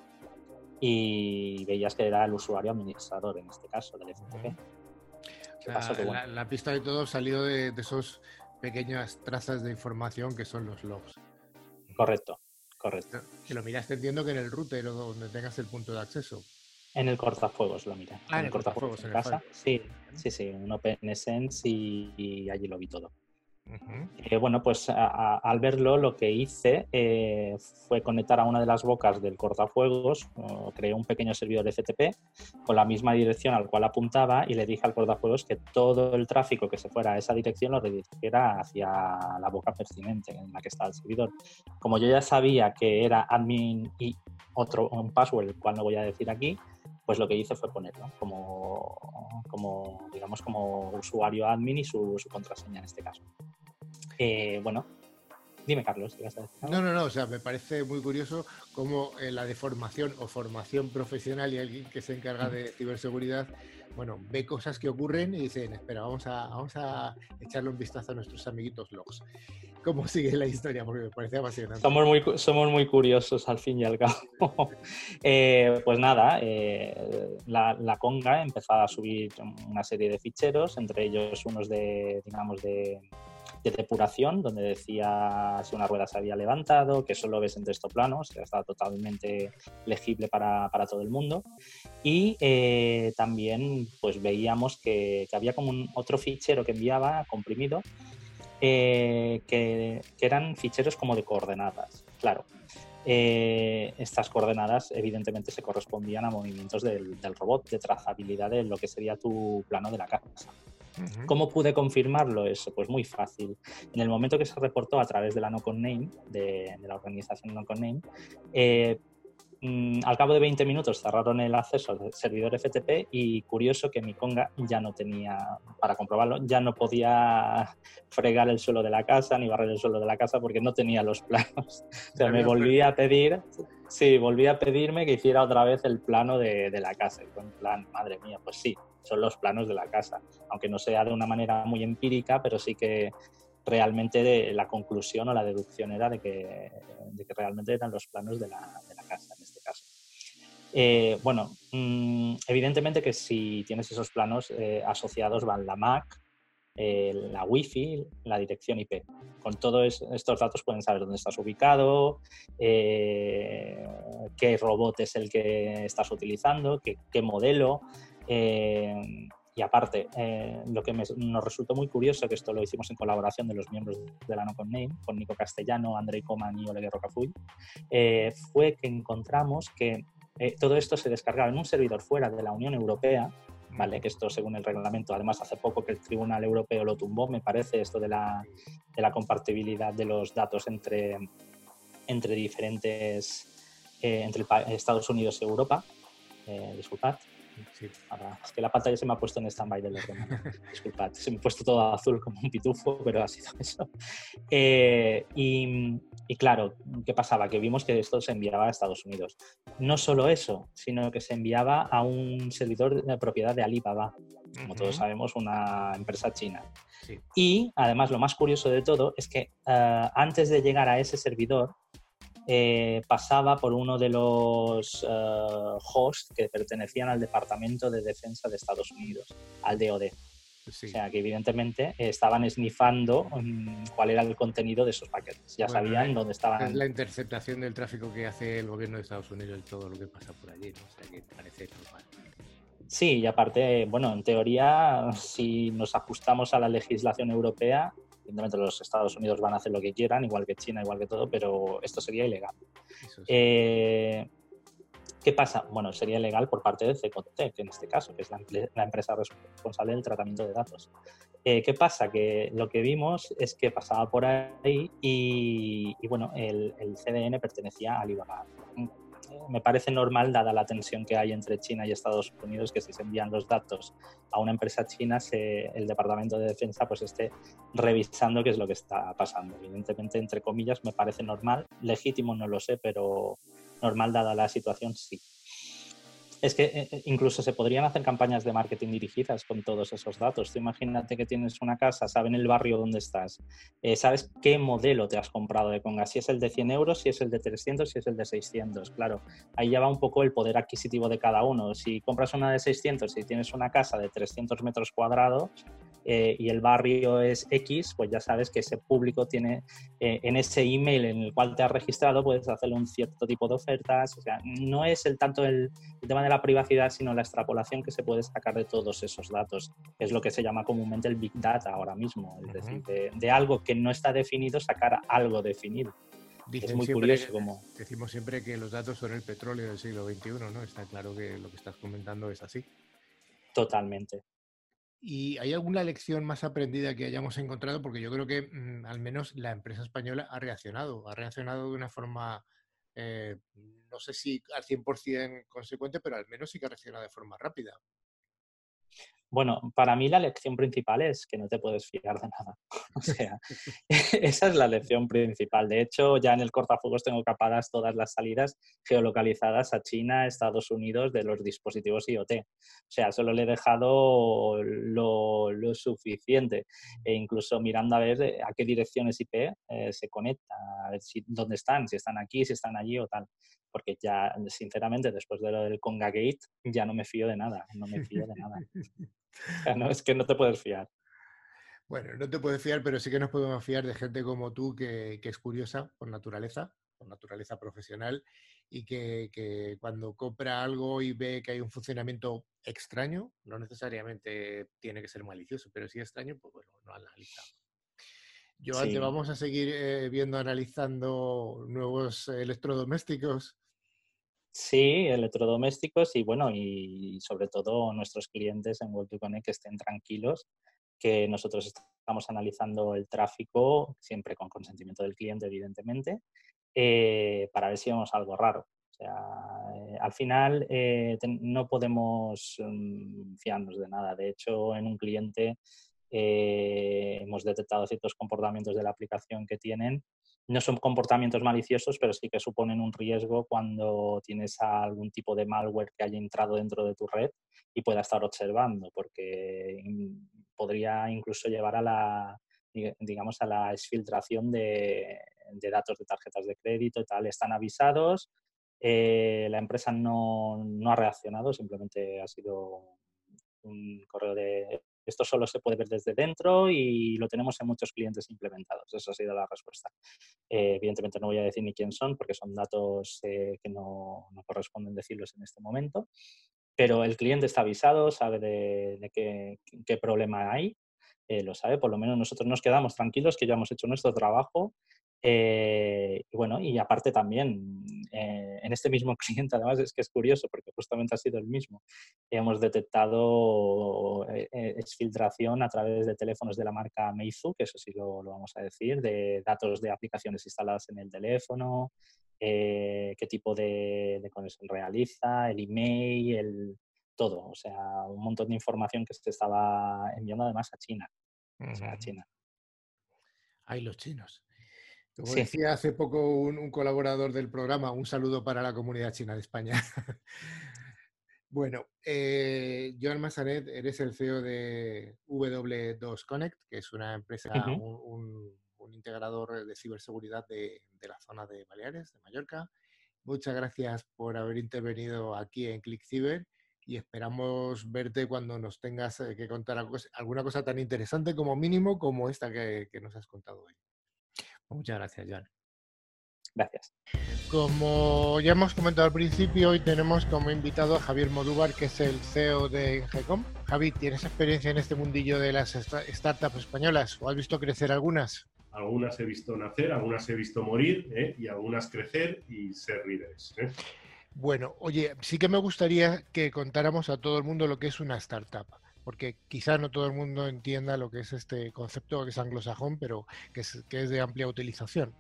y veías que era el usuario administrador en este caso del FTP. la, pista de todo salió de, de esos pequeñas trazas de información que son los logs. Correcto, correcto. Que lo miraste, entiendo que en el router o donde tengas el punto de acceso. En el cortafuegos lo miré. Ah, en el cortafuegos, en, casa. Sí, sí, sí, un OpenSense y, y allí lo vi todo. Eh, bueno, pues al verlo lo que hice eh, fue conectar a una de las bocas del cortafuegos, creé un pequeño servidor FTP con la misma dirección al cual apuntaba y le dije al cortafuegos que todo el tráfico que se fuera a esa dirección lo redirigiera hacia la boca pertinente en la que estaba el servidor. Como yo ya sabía que era admin y otro un password, el cual no voy a decir aquí, pues lo que hice fue ponerlo como, como digamos, como usuario admin y su, contraseña en este caso. Eh, bueno, dime Carlos. No, no, no, o sea, me parece muy curioso cómo eh, la deformación o formación profesional y alguien que se encarga de ciberseguridad, bueno, ve cosas que ocurren y dicen, espera, vamos a, vamos a echarle un vistazo a nuestros amiguitos logs. ¿Cómo sigue la historia? Porque me parece apasionante. Somos muy, somos muy curiosos al fin y al cabo. Eh, pues nada, la, la, conga empezó a subir una serie de ficheros, entre ellos unos de, digamos, de de depuración, donde decía si una rueda se había levantado, que solo ves en texto plano, o sea, estaba totalmente legible para, para todo el mundo. Y eh, también pues veíamos que, que, había como un otro fichero que enviaba comprimido, eh, que, que, eran ficheros como de coordenadas. Claro, eh, estas coordenadas evidentemente se correspondían a movimientos del, del, robot, de trazabilidad de lo que sería tu plano de la casa. ¿Cómo pude confirmarlo eso? Pues muy fácil. En el momento que se reportó a través de la No Name, de, la organización No Name, eh, mm, al cabo de 20 minutos cerraron el acceso al servidor FTP y curioso que mi conga ya no tenía, para comprobarlo, ya no podía fregar el suelo de la casa ni barrer el suelo de la casa porque no tenía los planos. O sea, me volví a pedir, sí, volví a pedirme que hiciera otra vez el plano de, de la casa. En plan, madre mía, pues sí, son los planos de la casa, aunque no sea de una manera muy empírica, pero sí que realmente la conclusión o la deducción era de que, que realmente eran los planos de la, de la casa en este caso. Eh, bueno, mm, evidentemente que si tienes esos planos eh, asociados van la MAC, eh, la Wi-Fi, la dirección IP. Con todos estos datos pueden saber dónde estás ubicado, qué robot es el que estás utilizando, qué, modelo, eh, y aparte, eh, lo que nos resultó muy curioso, que esto lo hicimos en colaboración de los miembros de la No Con Name, con Nico Castellano, Andrei Coman y Oleguer Rocafuy, eh, fue que encontramos que todo esto se descargaba en un servidor fuera de la Unión Europea, ¿vale? que esto según el reglamento, además hace poco que el Tribunal Europeo lo tumbó, me parece, esto de la, de la compartibilidad de los datos entre, entre diferentes, entre Estados Unidos y Europa, disculpad, es que la pantalla se me ha puesto en stand-by del ordenador. Disculpad, se me ha puesto todo azul como un pitufo, pero ha sido eso. Eh, y, claro, ¿qué pasaba? Que vimos que esto se enviaba a Estados Unidos. No solo eso, sino que se enviaba a un servidor de propiedad de Alibaba, como todos sabemos, una empresa china. Y además, lo más curioso de todo es que eh, antes de llegar a ese servidor, eh, pasaba por uno de los uh, hosts que pertenecían al Departamento de Defensa de Estados Unidos, al DOD. O sea, que evidentemente estaban esnifando um, cuál era el contenido de esos paquetes. Ya sabían eh, dónde estaban. Es la interceptación del tráfico que hace el gobierno de Estados Unidos y todo lo que pasa por allí. ¿no? O sea, que parece normal. Sí, y aparte, bueno, en teoría, si nos ajustamos a la legislación europea, evidentemente los Estados Unidos van a hacer lo que quieran, igual que China, igual que todo, pero esto sería ilegal. Eh, ¿Qué pasa? Bueno, sería ilegal por parte de Cecotec, en este caso, que es la, empresa responsable del tratamiento de datos. Eh, ¿Qué pasa? Que lo que vimos es que pasaba por ahí y, bueno, el, CDN pertenecía a Alibaba me parece normal, dada la tensión que hay entre China y Estados Unidos, que si se envían los datos a una empresa china, el Departamento de Defensa pues esté revisando qué es lo que está pasando. Evidentemente, entre comillas, me parece normal, legítimo no lo sé, pero normal dada la situación sí. Es que eh, eh, incluso se podrían hacer campañas de marketing dirigidas con todos esos datos. Tú imagínate que tienes una casa, saben el barrio donde estás, eh, sabes qué modelo te has comprado de Conga, si es el de 100 euros, si es el de 300, si es el de 600. Claro, ahí ya va un poco el poder adquisitivo de cada uno. Si compras una de 600 y tienes una casa de 300 metros cuadrados, eh, y el barrio es X, pues ya sabes que ese público tiene eh, en ese email en el cual te has registrado, puedes hacerle un cierto tipo de ofertas. O sea, no es el tanto el, tema de la privacidad, sino la extrapolación que se puede sacar de todos esos datos. Es lo que se llama comúnmente el Big Data ahora mismo. Es decir, de, algo que no está definido, sacar algo definido. es muy curioso como... Decimos siempre que los datos son el petróleo del siglo XXI, ¿no? Está claro que lo que estás comentando es así. Totalmente. ¿Y hay alguna lección más aprendida que hayamos encontrado? Porque yo creo que mm, al menos la empresa española ha reaccionado, ha reaccionado de una forma, eh, no sé si al 100% consecuente, pero al menos sí que ha reaccionado de forma rápida. Bueno, para mí la lección principal es que no te puedes fiar de nada. O sea, esa es la lección principal. De hecho, ya en el cortafuegos tengo capadas todas las salidas geolocalizadas a China, Estados Unidos de los dispositivos IoT. O sea, solo le he dejado lo, suficiente. E incluso mirando a ver eh, a qué direcciones IP eh, se conecta, a ver si, dónde están, si están aquí, si están allí o tal porque ya, sinceramente, después de lo del Conga Gate, ya no me fío de nada, no me fío de nada. no, es que no te puedes fiar. Bueno, no te puedes fiar, pero sí que nos podemos fiar de gente como tú que, es curiosa por naturaleza, por naturaleza profesional, y que, cuando compra algo y ve que hay un funcionamiento extraño, no necesariamente tiene que ser malicioso, pero si es extraño, pues bueno, no analiza. Yo antes vamos a seguir eh, viendo, analizando nuevos electrodomésticos Sí, electrodomésticos y bueno, y sobre todo nuestros clientes en World 2 Connect que estén tranquilos, que nosotros estamos analizando el tráfico, siempre con consentimiento del cliente, evidentemente, eh, para ver si vemos algo raro. O sea, eh, al final eh, no podemos mm, fiarnos de nada. De hecho, en un cliente hemos detectado ciertos comportamientos de la aplicación que tienen no son comportamientos maliciosos, pero sí que suponen un riesgo cuando tienes algún tipo de malware que haya entrado dentro de tu red y pueda estar observando, porque podría incluso llevar a la, digamos, a la exfiltración de, datos de tarjetas de crédito y tal. Están avisados, eh, la empresa no, no ha reaccionado, simplemente ha sido un correo de esto solo se puede ver desde dentro y lo tenemos en muchos clientes implementados. Esa ha sido la respuesta. Eh, evidentemente no voy a decir ni quién son porque son datos eh, que no, corresponden decirlos en este momento, pero el cliente está avisado, sabe de, qué, qué, problema hay, eh, lo sabe, por lo menos nosotros nos quedamos tranquilos que ya hemos hecho nuestro trabajo eh, y bueno, y aparte también, eh, en este mismo cliente, además es que es curioso porque justamente ha sido el mismo, hemos detectado eh, exfiltración a través de teléfonos de la marca Meizu, que eso sí lo, lo vamos a decir, de datos de aplicaciones instaladas en el teléfono, qué tipo de, de, conexión realiza, el email, el, todo, o sea, un montón de información que se estaba enviando además a China. O sea, a China. Ay, los chinos. Como decía hace poco un, colaborador del programa, un saludo para la comunidad china de España. bueno, eh, Joan Massanet, eres el CEO de W2 Connect, que es una empresa, un, integrador de ciberseguridad de, la zona de Baleares, de Mallorca. Muchas gracias por haber intervenido aquí en ClickCiber y esperamos verte cuando nos tengas eh, que contar alguna cosa tan interesante como mínimo como esta que nos has contado hoy. Muchas gracias, Joan. Gracias. Como ya hemos comentado al principio, hoy tenemos como invitado a Javier Modúvar, que es el CEO de GECOM. Javi, ¿tienes experiencia en este mundillo de las startups españolas o has visto crecer algunas? Algunas he visto nacer, algunas he visto morir ¿eh? y algunas crecer y ser líderes. ¿eh? Bueno, oye, sí que me gustaría que contáramos a todo el mundo lo que es una startup, porque quizá no todo el mundo entienda lo que es este concepto que es anglosajón, pero que es, que es de amplia utilización.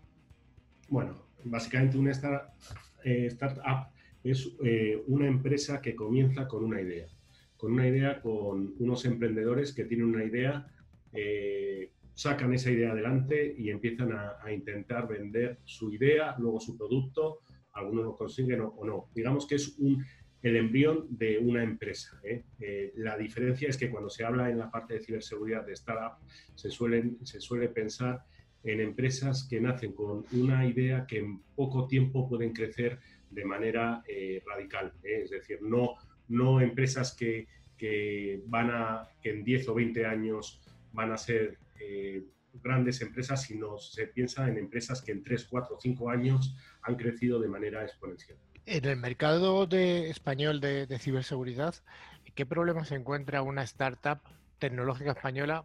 Bueno, básicamente una eh, startup es una empresa que comienza con una idea, con una idea con unos emprendedores que tienen una idea sacan esa idea adelante y empiezan a, intentar vender su idea, luego su producto, algunos lo consiguen o, no. Digamos que es un, el embrión de una empresa. ¿eh? Eh, la diferencia es que cuando se habla en la parte de ciberseguridad de startup, se, se suele pensar en empresas que nacen con una idea que en poco tiempo pueden crecer de manera eh, radical. Es decir, no, no empresas que, que, van a, que en 10 o 20 años van a ser grandes empresas, sino se piensa en empresas que en 3, 4, 5 años han crecido de manera exponencial. En el mercado de español de, ciberseguridad, ¿qué problemas encuentra una startup tecnológica española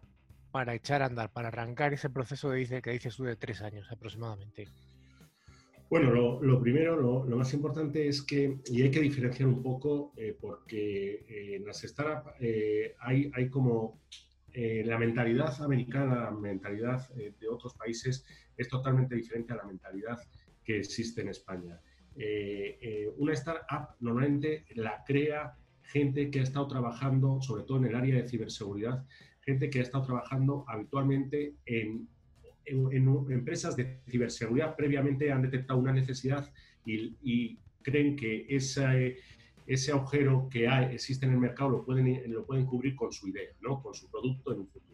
para echar a andar, para arrancar ese proceso de, dice, que dices tú de tres años aproximadamente? Bueno, lo, primero, lo, más importante es que, y hay que diferenciar un poco, eh, porque eh, en las startups hay, hay como eh, la mentalidad americana, la mentalidad eh, de otros países es totalmente diferente a la mentalidad que existe en España. Eh, una startup normalmente la crea gente que ha estado trabajando, sobre todo en el área de ciberseguridad, gente que ha estado trabajando habitualmente en, empresas de ciberseguridad, previamente han detectado una necesidad y, creen que ese agujero que existe en el mercado lo pueden, lo pueden cubrir con su idea, ¿no? con su producto en un futuro.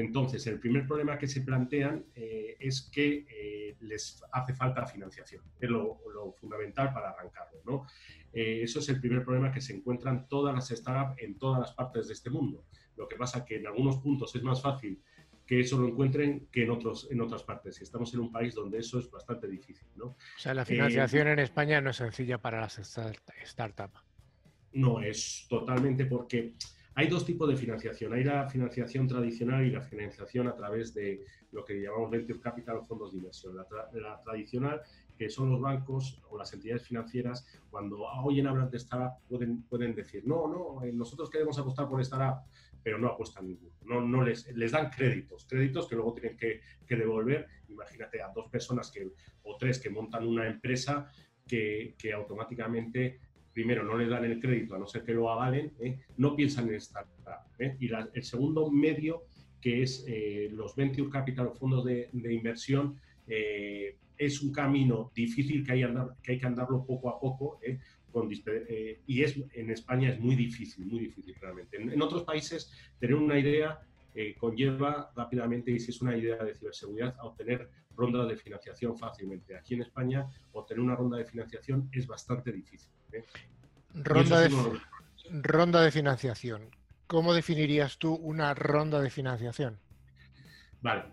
Entonces, el primer problema que se plantean eh, es que eh, les hace falta financiación, es lo, fundamental para arrancarlo. ¿no? Eh, eso es el primer problema que se encuentran todas las startups en todas las partes de este mundo. Lo que pasa que en algunos puntos es más fácil que eso lo encuentren que en, otros, en otras partes. Y estamos en un país donde eso es bastante difícil. ¿no? O sea, la financiación en España no es sencilla para las startups. No, es totalmente porque hay dos tipos de financiación. Hay la financiación tradicional y la financiación a través de lo que llamamos venture capital, fondos de inversión. La, tradicional, que son los bancos o las entidades financieras, cuando oyen hablar de startup, pueden, pueden decir, no, no, eh, nosotros queremos apostar por startup pero no apuestan ninguno. No, no les, les dan créditos, créditos que luego tienen que, devolver. Imagínate a dos personas que, o tres que montan una empresa que, automáticamente, primero, no les dan el crédito, a no ser que lo avalen, ¿eh? no piensan en startup. ¿eh? Y el segundo medio, que es eh, los venture capital, fondos de, inversión, es un camino difícil que hay, que andarlo poco a poco, eh, y es, en España es muy difícil, muy difícil realmente. En, otros países tener una idea eh, conlleva rápidamente, y si es una idea de ciberseguridad, a obtener rondas de financiación fácilmente. Aquí en España, obtener una ronda de financiación es bastante difícil. ¿eh? Ronda, de, ronda de financiación. ¿Cómo definirías tú una ronda de financiación? Vale,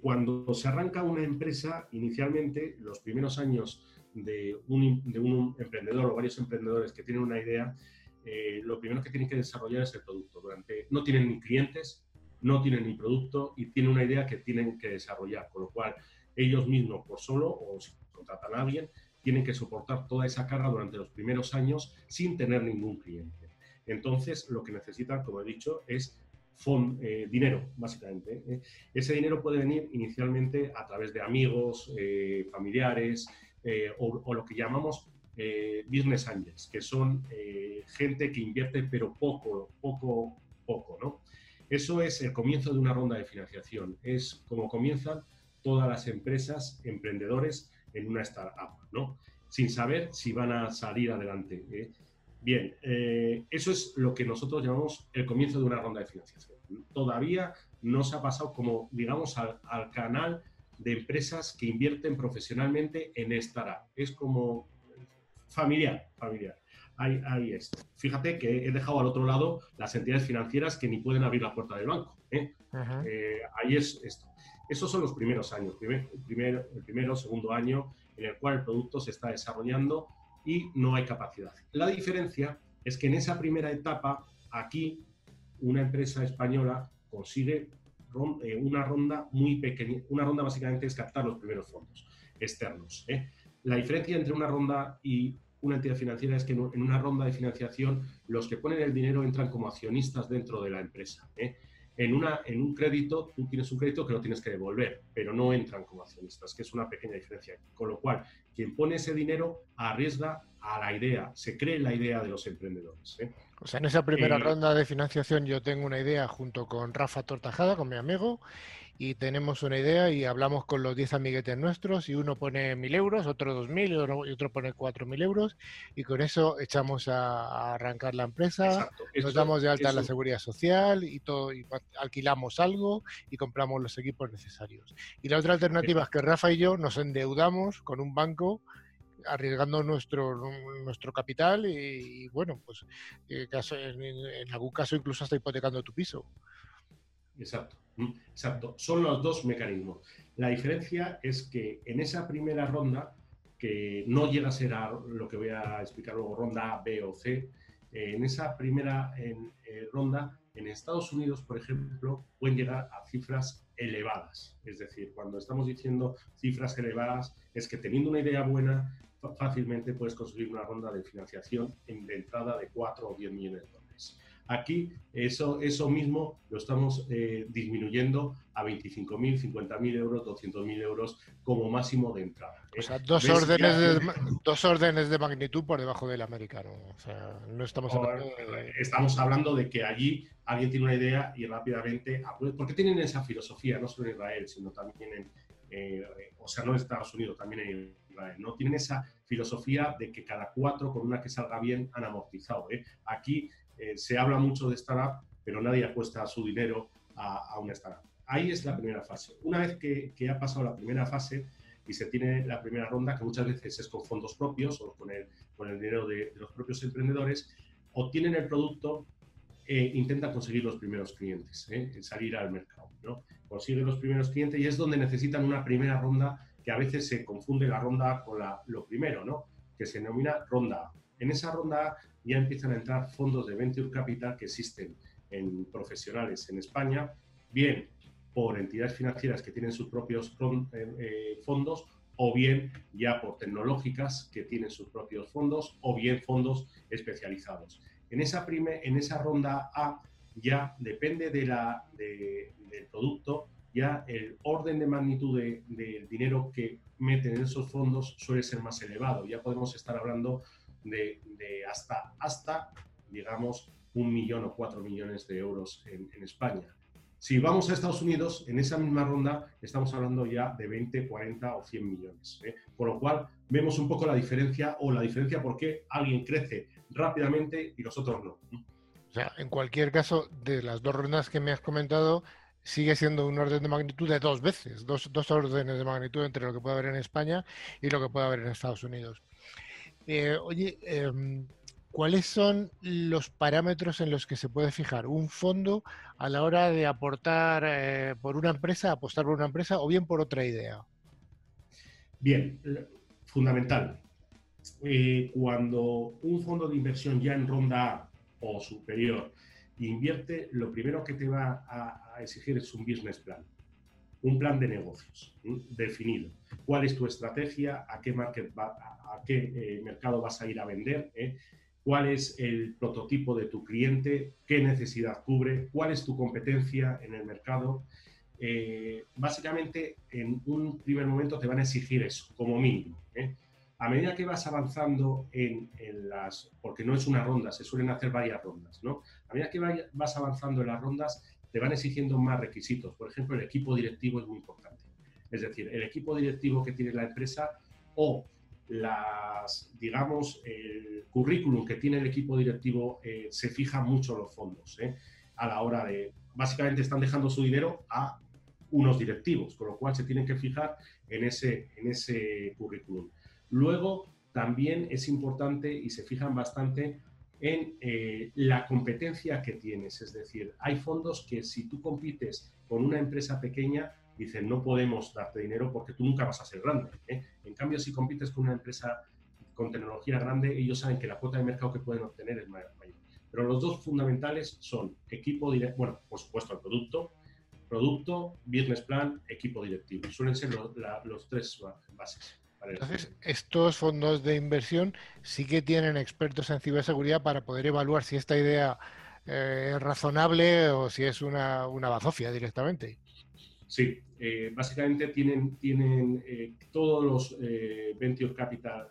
cuando se arranca una empresa, inicialmente, los primeros años de un, de un emprendedor o varios emprendedores que tienen una idea, eh, lo primero que tienen que desarrollar es el producto. Durante, no tienen ni clientes, no tienen ni producto y tienen una idea que tienen que desarrollar, con lo cual ellos mismos por solo o si contratan a alguien, tienen que soportar toda esa carga durante los primeros años sin tener ningún cliente. Entonces, lo que necesitan, como he dicho, es eh, dinero, básicamente. ¿eh? Ese dinero puede venir inicialmente a través de amigos, familiares, eh, o, lo que llamamos eh, business angels, que son eh, gente que invierte pero poco, poco, poco, ¿no? Eso es el comienzo de una ronda de financiación, es como comienzan todas las empresas, emprendedores en una startup, ¿no? Sin saber si van a salir adelante. Bien, eso es lo que nosotros llamamos el comienzo de una ronda de financiación. Todavía no se ha pasado como, digamos, al, al canal de empresas que invierten profesionalmente en startup. Es como familiar, familiar. Ahí, ahí es. Fíjate que he dejado al otro lado las entidades financieras que ni pueden abrir la puerta del banco. ¿eh? Eh, ahí es esto. Esos son los primeros años, primer, primer, el primero, segundo año en el cual el producto se está desarrollando y no hay capacidad. La diferencia es que en esa primera etapa, aquí, una empresa española consigue eh, una ronda muy pequeña. Una ronda básicamente es captar los primeros fondos externos. ¿eh? La diferencia entre una ronda y una entidad financiera es que en una ronda de financiación los que ponen el dinero entran como accionistas dentro de la empresa. ¿eh? En, una, en un crédito, tú tienes un crédito que lo tienes que devolver, pero no entran como accionistas, que es una pequeña diferencia. Con lo cual, quien pone ese dinero arriesga a la idea, se cree la idea de los emprendedores. ¿eh? O sea, en esa primera eh, ronda de financiación yo tengo una idea junto con Rafa Tortajada, con mi amigo, y tenemos una idea y hablamos con los 10 amiguetes nuestros y uno pone 1.000 euros, otro 2.000 y otro pone 4.000 euros y con eso echamos a, arrancar la empresa, nos damos de alta la seguridad social y todo, y alquilamos algo y compramos los equipos necesarios. Y la otra alternativa es que Rafa y yo nos endeudamos con un banco arriesgando nuestro, nuestro capital y, bueno, pues eh, en, en, algún caso incluso hasta hipotecando tu piso. Exacto, exacto. Son los dos mecanismos. La diferencia es que en esa primera ronda, que no llega a ser lo que voy a explicar luego, ronda A, B o C, eh, en esa primera eh, ronda, en Estados Unidos, por ejemplo, pueden llegar a cifras elevadas. Es decir, cuando estamos diciendo cifras elevadas, es que teniendo una idea buena, fácilmente puedes conseguir una ronda de financiación en, de entrada de 4 o 10 millones. Aquí eso, eso mismo lo estamos eh, disminuyendo a 25.000, 50.000 euros, 200.000 euros como máximo de entrada. ¿eh? O sea, dos órdenes, de, dos órdenes de magnitud por debajo del americano. O sea, no estamos hablando de... Estamos hablando de que allí alguien tiene una idea y rápidamente... Porque tienen esa filosofía, no solo en Israel, sino también en... Eh, o sea, no en Estados Unidos, también en Israel, ¿no? Tienen esa filosofía de que cada cuatro con una que salga bien han amortizado. Aquí eh, se habla mucho de startup, pero nadie apuesta su dinero a, una startup. Ahí es la primera fase. Una vez que, ha pasado la primera fase y se tiene la primera ronda, que muchas veces es con fondos propios o con el, con el dinero de, los propios emprendedores, obtienen el producto e intentan conseguir los primeros clientes, ¿eh? salir al mercado. ¿no? Consiguen los primeros clientes y es donde necesitan una primera ronda que a veces se confunde la ronda con la, lo primero, ¿no? que se denomina ronda A. En esa ronda ya empiezan a entrar fondos de venture capital que existen en profesionales en España, bien por entidades financieras que tienen sus propios eh, eh, fondos o bien ya por tecnológicas que tienen sus propios fondos o bien fondos especializados. En esa, ronda A ya depende del producto, ya el orden de magnitud del dinero que meten en esos fondos suele ser más elevado. Ya podemos estar hablando de, hasta, hasta, digamos, un millón o cuatro millones de euros en, España. Si vamos a Estados Unidos, en esa misma ronda estamos hablando ya de 20, 40 o 100 millones. ¿eh? Por lo cual vemos un poco la diferencia o la diferencia por qué alguien crece rápidamente y los otros no. O sea, en cualquier caso, de las dos rondas que me has comentado, sigue siendo un orden de magnitud de dos veces, dos, dos órdenes de magnitud entre lo que puede haber en España y lo que puede haber en Estados Unidos. Eh, oye, em, ¿cuáles son los parámetros en los que se puede fijar un fondo a la hora de aportar eh, por una empresa, apostar por una empresa o bien por otra idea? Bien, fundamental. Eh, cuando un fondo de inversión ya en ronda A o superior invierte, lo primero que te va a exigir es un business plan un plan de negocios definido. ¿Cuál es tu estrategia? ¿A qué, market a, qué eh, mercado vas a ir a vender? ¿Eh? ¿Cuál es el prototipo de tu cliente? ¿Qué necesidad cubre? ¿Cuál es tu competencia en el mercado? Eh, básicamente, en un primer momento te van a exigir eso, como mínimo. A medida que vas avanzando en, en, las, porque no es una ronda, se suelen hacer varias rondas, ¿no? A medida que vas avanzando en las rondas, te van exigiendo más requisitos. Por ejemplo, el equipo directivo es muy importante. Es decir, el equipo directivo que tiene la empresa o las, digamos, el currículum que tiene el equipo directivo eh, se fija mucho los fondos eh, a la hora de, básicamente están dejando su dinero a unos directivos, con lo cual se tienen que fijar en ese, en ese currículum. Luego, también es importante y se fijan bastante en eh, la competencia que tienes. Es decir, hay fondos que si tú compites con una empresa pequeña, dicen, no podemos darte dinero porque tú nunca vas a ser grande. ¿eh? En cambio, si compites con una empresa con tecnología grande, ellos saben que la cuota de mercado que pueden obtener es mayor. Pero los dos fundamentales son equipo directo, bueno, por supuesto el producto, producto, business plan, equipo directivo. Suelen ser los tres bases. Entonces, estos fondos de inversión sí que tienen expertos en ciberseguridad para poder evaluar si esta idea eh, es razonable o si es una, una bazofia directamente. Sí, eh, básicamente tienen, tienen eh, todos los venture capital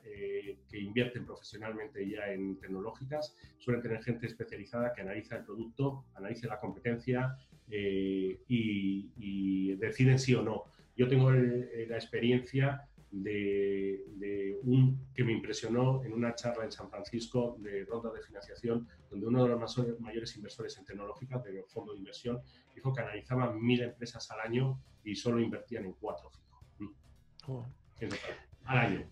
que invierten profesionalmente ya en tecnológicas, suelen tener gente especializada que analiza el producto, analiza la competencia y, y, deciden sí o no. Yo tengo la experiencia de, un que me impresionó en una charla en San Francisco de ronda de financiación, donde uno de los mayores inversores en tecnológica, de fondo de inversión, dijo que analizaban mil empresas al año y solo invertían en cuatro o cinco. Oh. Al año.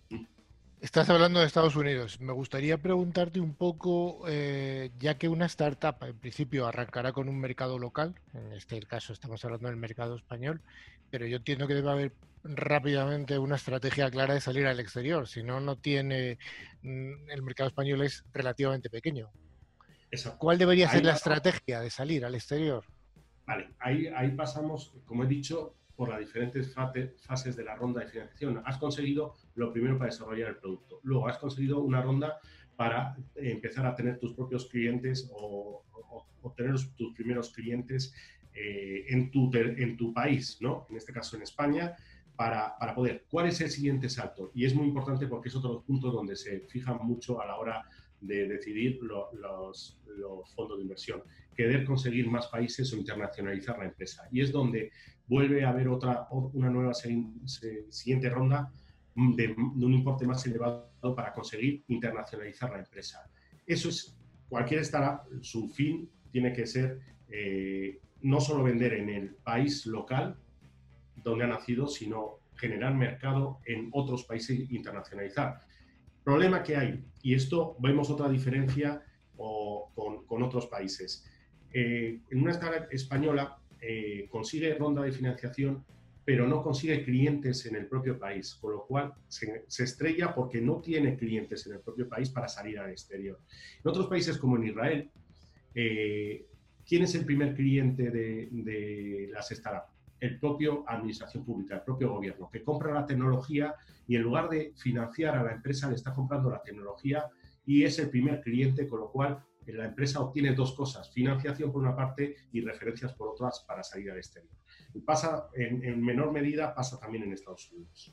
Estás hablando de Estados Unidos. Me gustaría preguntarte un poco, eh, ya que una startup en principio arrancará con un mercado local, en este caso estamos hablando del mercado español, pero yo entiendo que debe haber rápidamente una estrategia clara de salir al exterior, si no, no tiene, mm, el mercado español es relativamente pequeño. ¿Cuál debería ser la estrategia de salir al exterior? Vale, ahí, ahí pasamos, como he dicho, por las diferentes fases de la ronda de financiación. Has conseguido lo primero para desarrollar el producto. Luego has conseguido una ronda para empezar a tener tus propios clientes o, obtener tus primeros clientes eh, en, tu, en tu país, ¿no? En este caso en España, para, para, poder. ¿Cuál es el siguiente salto? Y es muy importante porque es otro punto donde se fijan mucho a la hora de decidir los, los, fondos de inversión. Querer conseguir más países o internacionalizar la empresa. Y es donde vuelve a haber otra, una nueva siguiente ronda de, un importe más elevado para conseguir internacionalizar la empresa. Eso es, cualquier startup, su fin tiene que ser eh, no solo vender en el país local donde ha nacido, sino generar mercado en otros países e internacionalizar. Problema que hay, y esto vemos otra diferencia con, con, otros países. Eh, en una startup española eh, consigue ronda de financiación, pero no consigue clientes en el propio país, con lo cual se, estrella porque no tiene clientes en el propio país para salir al exterior. En otros países como en Israel, eh, ¿quién es el primer cliente de, de las startups? el propio administración pública, el propio gobierno, que compra la tecnología y en lugar de financiar a la empresa le está comprando la tecnología y es el primer cliente, con lo cual eh, la empresa obtiene dos cosas, financiación por una parte y referencias por otras para salir al exterior. Pasa, en menor medida, pasa también en Estados Unidos.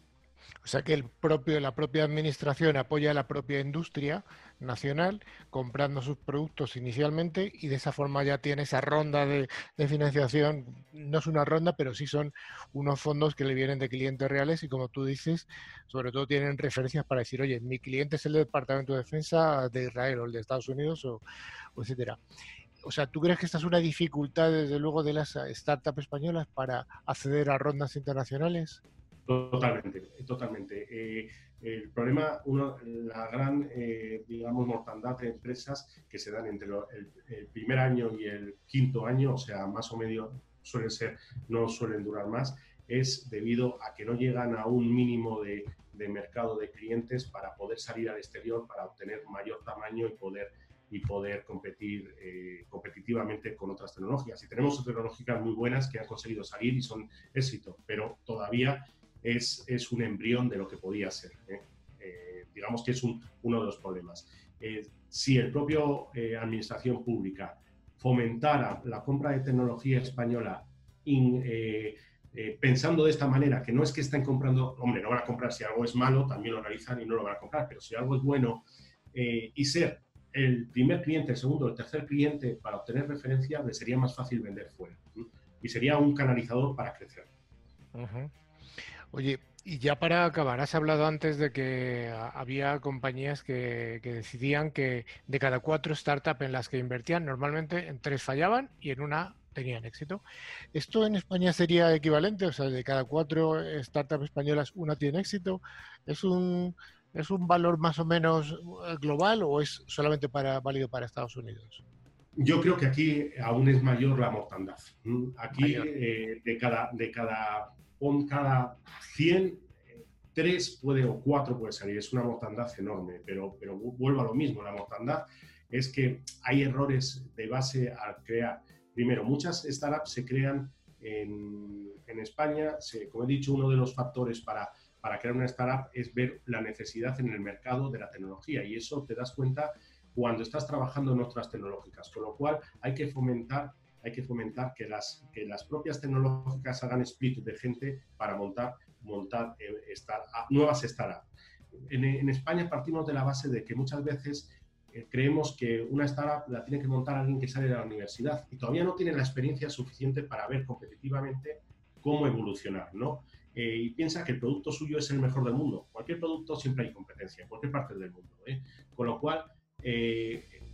O sea que el propio, la propia administración apoya a la propia industria nacional comprando sus productos inicialmente y de esa forma ya tiene esa ronda de, financiación. No es una ronda, pero sí son unos fondos que le vienen de clientes reales y como tú dices, sobre todo tienen referencias para decir, oye, mi cliente es el Departamento de Defensa de Israel o el de Estados Unidos o, o etcétera. O sea, ¿tú crees que esta es una dificultad, desde luego, de las startups españolas para acceder a rondas internacionales? Totalmente, totalmente. Eh, el problema, uno, la gran, eh, digamos, mortandad de empresas que se dan entre el, primer año y el quinto año, o sea, más o menos suelen ser, no suelen durar más, es debido a que no llegan a un mínimo de, mercado de clientes para poder salir al exterior, para obtener mayor tamaño y poder y poder competir eh, competitivamente con otras tecnologías. Y tenemos tecnológicas muy buenas que han conseguido salir y son éxito, pero todavía es, es un embrión de lo que podía ser. ¿eh? Eh, digamos que es uno de los problemas. Si el propio administración pública fomentara la compra de tecnología española pensando de esta manera, que no es que estén comprando, hombre, no van a comprar si algo es malo, también lo realizan y no lo van a comprar, pero si algo es bueno y ser el primer cliente, el segundo, el tercer cliente para obtener referencia, le sería más fácil vender fuera. Y sería un canalizador para crecer. Oye, y ya para acabar, has hablado antes de que había compañías que, decidían que de cada cuatro startups en las que invertían, normalmente en tres fallaban y en una tenían éxito. ¿Esto en España sería equivalente? O sea, de cada cuatro startups españolas, una tiene éxito. ¿Es un, es un valor más o menos eh, global o es solamente para, válido para Estados Unidos? Yo creo que aquí aún es mayor la mortandad. Aquí, eh, de, cada, de cada con cada 100, 3 puede o 4 puede salir. Es una mortandad enorme, pero, pero vuelvo a lo mismo. La mortandad es que hay errores de base al crear. Primero, muchas startups se crean en, en España. como he dicho, uno de los factores para, para crear una startup es ver la necesidad en el mercado de la tecnología y eso te das cuenta cuando estás trabajando en otras tecnológicas, con lo cual hay que fomentar hay que fomentar que las, que las propias tecnológicas hagan split de gente para montar, montar eh, nuevas startups. En, en, España partimos de la base de que muchas veces eh, creemos que una startup la tiene que montar alguien que sale de la universidad y todavía no tiene la experiencia suficiente para ver competitivamente cómo evolucionar, ¿no? Eh, y piensa que el producto suyo es el mejor del mundo. Cualquier producto siempre hay competencia, en cualquier parte del mundo. Con lo cual,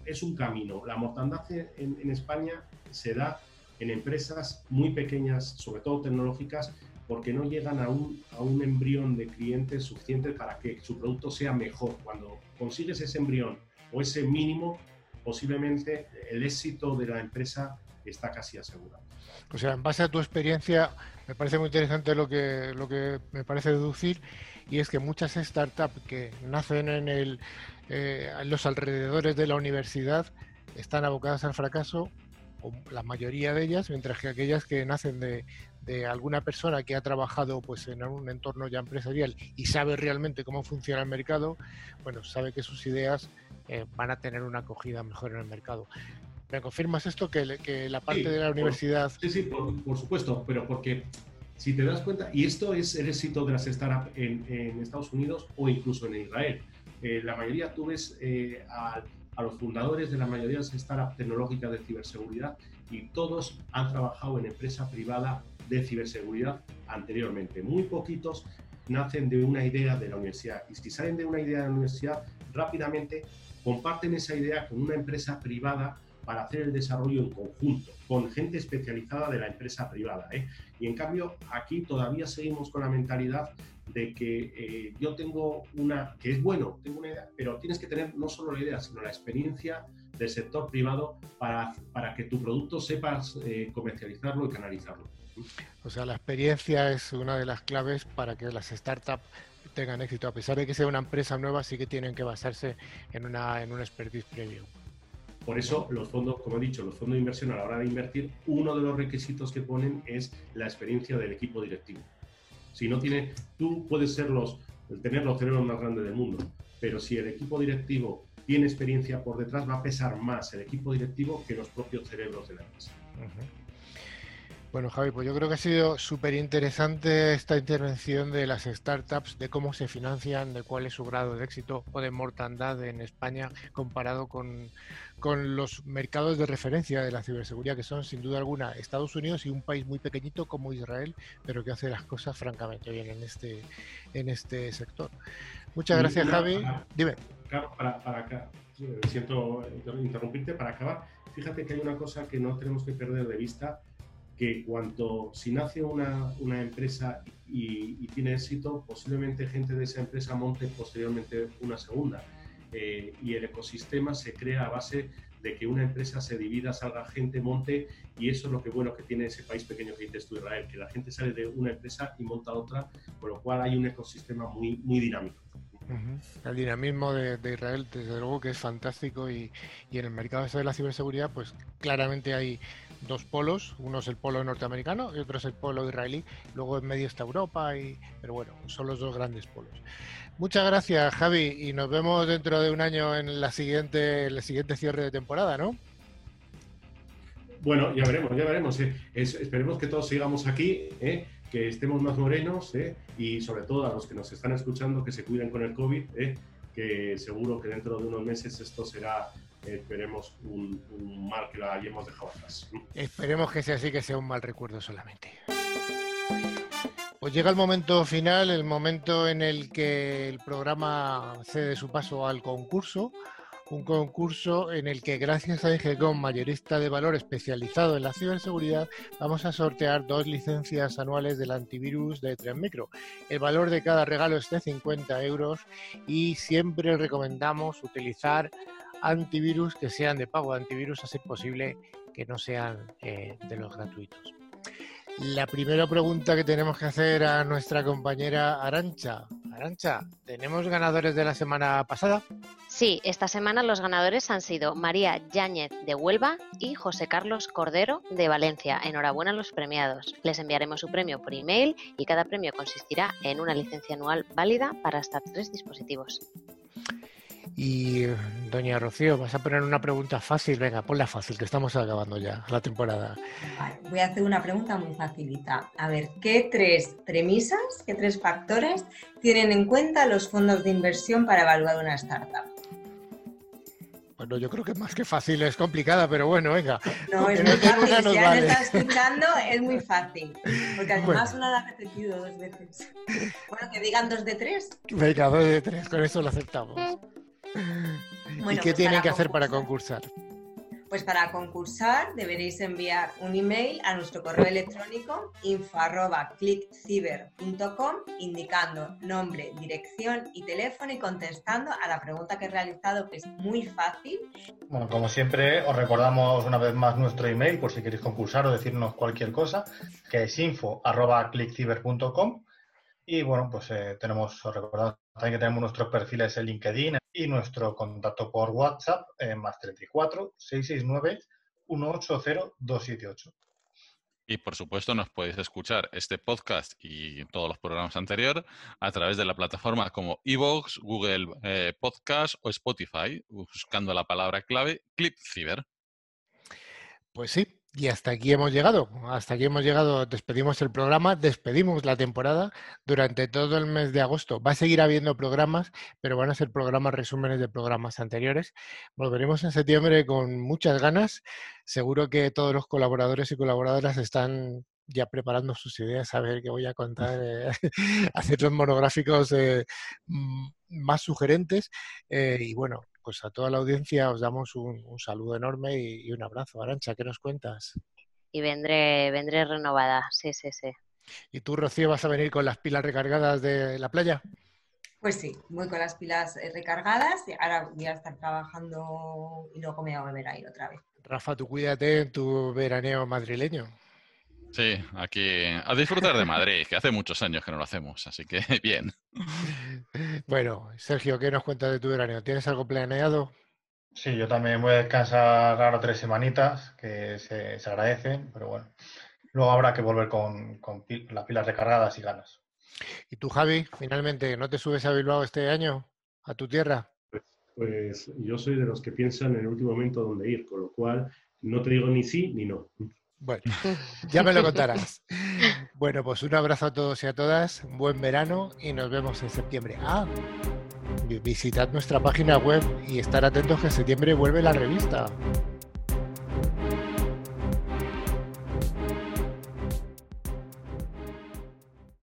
es un camino. La mortandad en, España se da en empresas muy pequeñas, sobre todo tecnológicas, porque no llegan a un, a un embrión de clientes suficiente para que su producto sea mejor. Cuando consigues ese embrión o ese mínimo, posiblemente el éxito de la empresa está casi asegurado. O sea, en base a tu experiencia, me parece muy interesante lo que, lo que me parece deducir, y es que muchas startups que nacen en el, eh, los alrededores de la universidad están abocadas al fracaso, o la mayoría de ellas, mientras que aquellas que nacen de, alguna persona que ha trabajado pues en un entorno ya empresarial y sabe realmente cómo funciona el mercado, bueno, sabe que sus ideas eh, van a tener una acogida mejor en el mercado. ¿Me confirmas esto? Que, que la parte de la universidad... sí, sí, por, supuesto, pero porque si te das cuenta, y esto es el éxito de las startups en, en Estados Unidos o incluso en Israel, eh, la mayoría, tú ves eh, a, los fundadores de la mayoría de las startups tecnológicas de ciberseguridad y todos han trabajado en empresa privada de ciberseguridad anteriormente. Muy poquitos nacen de una idea de la universidad y si salen de una idea de la universidad, rápidamente comparten esa idea con una empresa privada para hacer el desarrollo en conjunto, con gente especializada de la empresa privada. ¿eh? Y en cambio, aquí todavía seguimos con la mentalidad de que eh, yo tengo una, que es bueno, tengo una idea, pero tienes que tener no solo la idea, sino la experiencia del sector privado para, para que tu producto sepas eh, comercializarlo y canalizarlo. O sea, la experiencia es una de las claves para que las startups tengan éxito. A pesar de que sea una empresa nueva, sí que tienen que basarse en, una, en un expertise previo. Por eso los fondos, como he dicho, los fondos de inversión a la hora de invertir, uno de los requisitos que ponen es la experiencia del equipo directivo. Si no tiene, tú puedes ser los, tener los cerebros más grandes del mundo, pero si el equipo directivo tiene experiencia por detrás, va a pesar más el equipo directivo que los propios cerebros de la empresa. Bueno, Javi, pues yo creo que ha sido súper interesante esta intervención de las startups, de cómo se financian, de cuál es su grado de éxito o de mortandad en España comparado con, los mercados de referencia de la ciberseguridad, que son sin duda alguna Estados Unidos y un país muy pequeñito como Israel, pero que hace las cosas francamente bien en este, en este sector. Muchas gracias, Javi. Dime. Para, para siento interrumpirte, para acabar, fíjate que hay una cosa que no tenemos que perder de vista que cuanto si nace una, una empresa y, tiene éxito, posiblemente gente de esa empresa monte posteriormente una segunda. Eh, y el ecosistema se crea a base de que una empresa se divida, salga gente, monte, y eso es lo que bueno que tiene ese país pequeño que dices tú, Israel, que la gente sale de una empresa y monta otra, con lo cual hay un ecosistema muy, muy dinámico. El dinamismo de, Israel, desde luego que es fantástico y, y en el mercado de la ciberseguridad, pues claramente hay dos polos, uno es el polo norteamericano y otro es el polo israelí, luego en medio está Europa, y, pero bueno, son los dos grandes polos. Muchas gracias Javi y nos vemos dentro de un año en la siguiente, el siguiente cierre de temporada, ¿no? Bueno, ya veremos, ya veremos. ¿eh? esperemos que todos sigamos aquí, ¿eh? que estemos más morenos ¿eh? y sobre todo a los que nos están escuchando que se cuiden con el COVID, que seguro que dentro de unos meses esto será esperemos un, mal que lo hayamos dejado atrás. Esperemos que sea así, que sea un mal recuerdo solamente. Pues llega el momento final, el momento en el que el programa cede su paso al concurso, un concurso en el que gracias a IGCOM, mayorista de valor especializado en la ciberseguridad, vamos a sortear dos licencias anuales del antivirus de 3 Micro. El valor de cada regalo es de 50 euros y siempre recomendamos utilizar antivirus que sean de pago, antivirus a ser posible que no sean eh, de los gratuitos. La primera pregunta que tenemos que hacer a nuestra compañera Arancha. Arancha, ¿tenemos ganadores de la semana pasada? Sí, esta semana los ganadores han sido María Yáñez de Huelva y José Carlos Cordero de Valencia. Enhorabuena a los premiados. Les enviaremos su premio por email y cada premio consistirá en una licencia anual válida para hasta tres dispositivos. Y doña Rocío, vas a poner una pregunta fácil. Venga, ponla fácil, que estamos acabando ya la temporada. voy a hacer una pregunta muy facilita. A ver, ¿qué tres premisas, qué tres factores tienen en cuenta los fondos de inversión para evaluar una startup? Bueno, yo creo que más que fácil es complicada, pero bueno, venga. No, es muy fácil. Si vale. está escuchando, es muy fácil. Porque además bueno. una ha repetido dos veces. Bueno, que digan dos de tres. Venga, dos de tres, con eso lo aceptamos. Bueno, ¿Y qué pues tienen que hacer para concursar. concursar? Pues para concursar deberéis enviar un email a nuestro correo electrónico info@clickciber.com indicando nombre, dirección y teléfono y contestando a la pregunta que he realizado que es muy fácil. Bueno, como siempre, os recordamos una vez más nuestro email por si queréis concursar o decirnos cualquier cosa, que es info.clickciber.com. Y bueno, pues eh, tenemos, os recordamos también que tenemos nuestros perfiles en LinkedIn y nuestro contacto por WhatsApp en más 34 669 180 278. Y por supuesto nos podéis escuchar este podcast y todos los programas anteriores a través de la plataforma como Evox, Google eh, Podcast o Spotify, buscando la palabra clave Clip Ciber. Pues sí, y hasta aquí hemos llegado. Hasta aquí hemos llegado. Despedimos el programa, despedimos la temporada durante todo el mes de agosto. Va a seguir habiendo programas, pero van a ser programas resúmenes de programas anteriores. Volveremos en septiembre con muchas ganas. Seguro que todos los colaboradores y colaboradoras están ya preparando sus ideas a ver qué voy a contar, eh, hacer los monográficos eh, más sugerentes. eh, y bueno, pues a toda la audiencia os damos un, un saludo enorme y, y un abrazo. Arancha, ¿qué nos cuentas? Y vendré, vendré renovada, sí, sí, sí. ¿Y tú, Rocío, vas a venir con las pilas recargadas de la playa? Pues sí, voy con las pilas eh, recargadas y ahora voy a estar trabajando y luego me voy a beber ahí otra vez. Rafa, tú cuídate en tu veraneo madrileño. Sí, aquí a disfrutar de Madrid, que hace muchos años que no lo hacemos, así que bien. Bueno, Sergio, ¿qué nos cuentas de tu veraneo? ¿Tienes algo planeado? Sí, yo también voy a descansar ahora tres semanitas, que se, se agradecen, pero bueno. Luego habrá que volver con, las pilas recargadas y ganas. ¿Y tú, Javi, finalmente, no te subes a Bilbao este año? ¿A tu tierra? Pues yo soy de los que piensan en el último momento dónde ir, con lo cual no te digo ni sí ni no. Bueno, ya me lo contarás. Bueno, pues un abrazo a todos y a todas, buen verano y nos vemos en septiembre. Ah, vi- visitad nuestra página web y estar atentos que en septiembre vuelve la revista.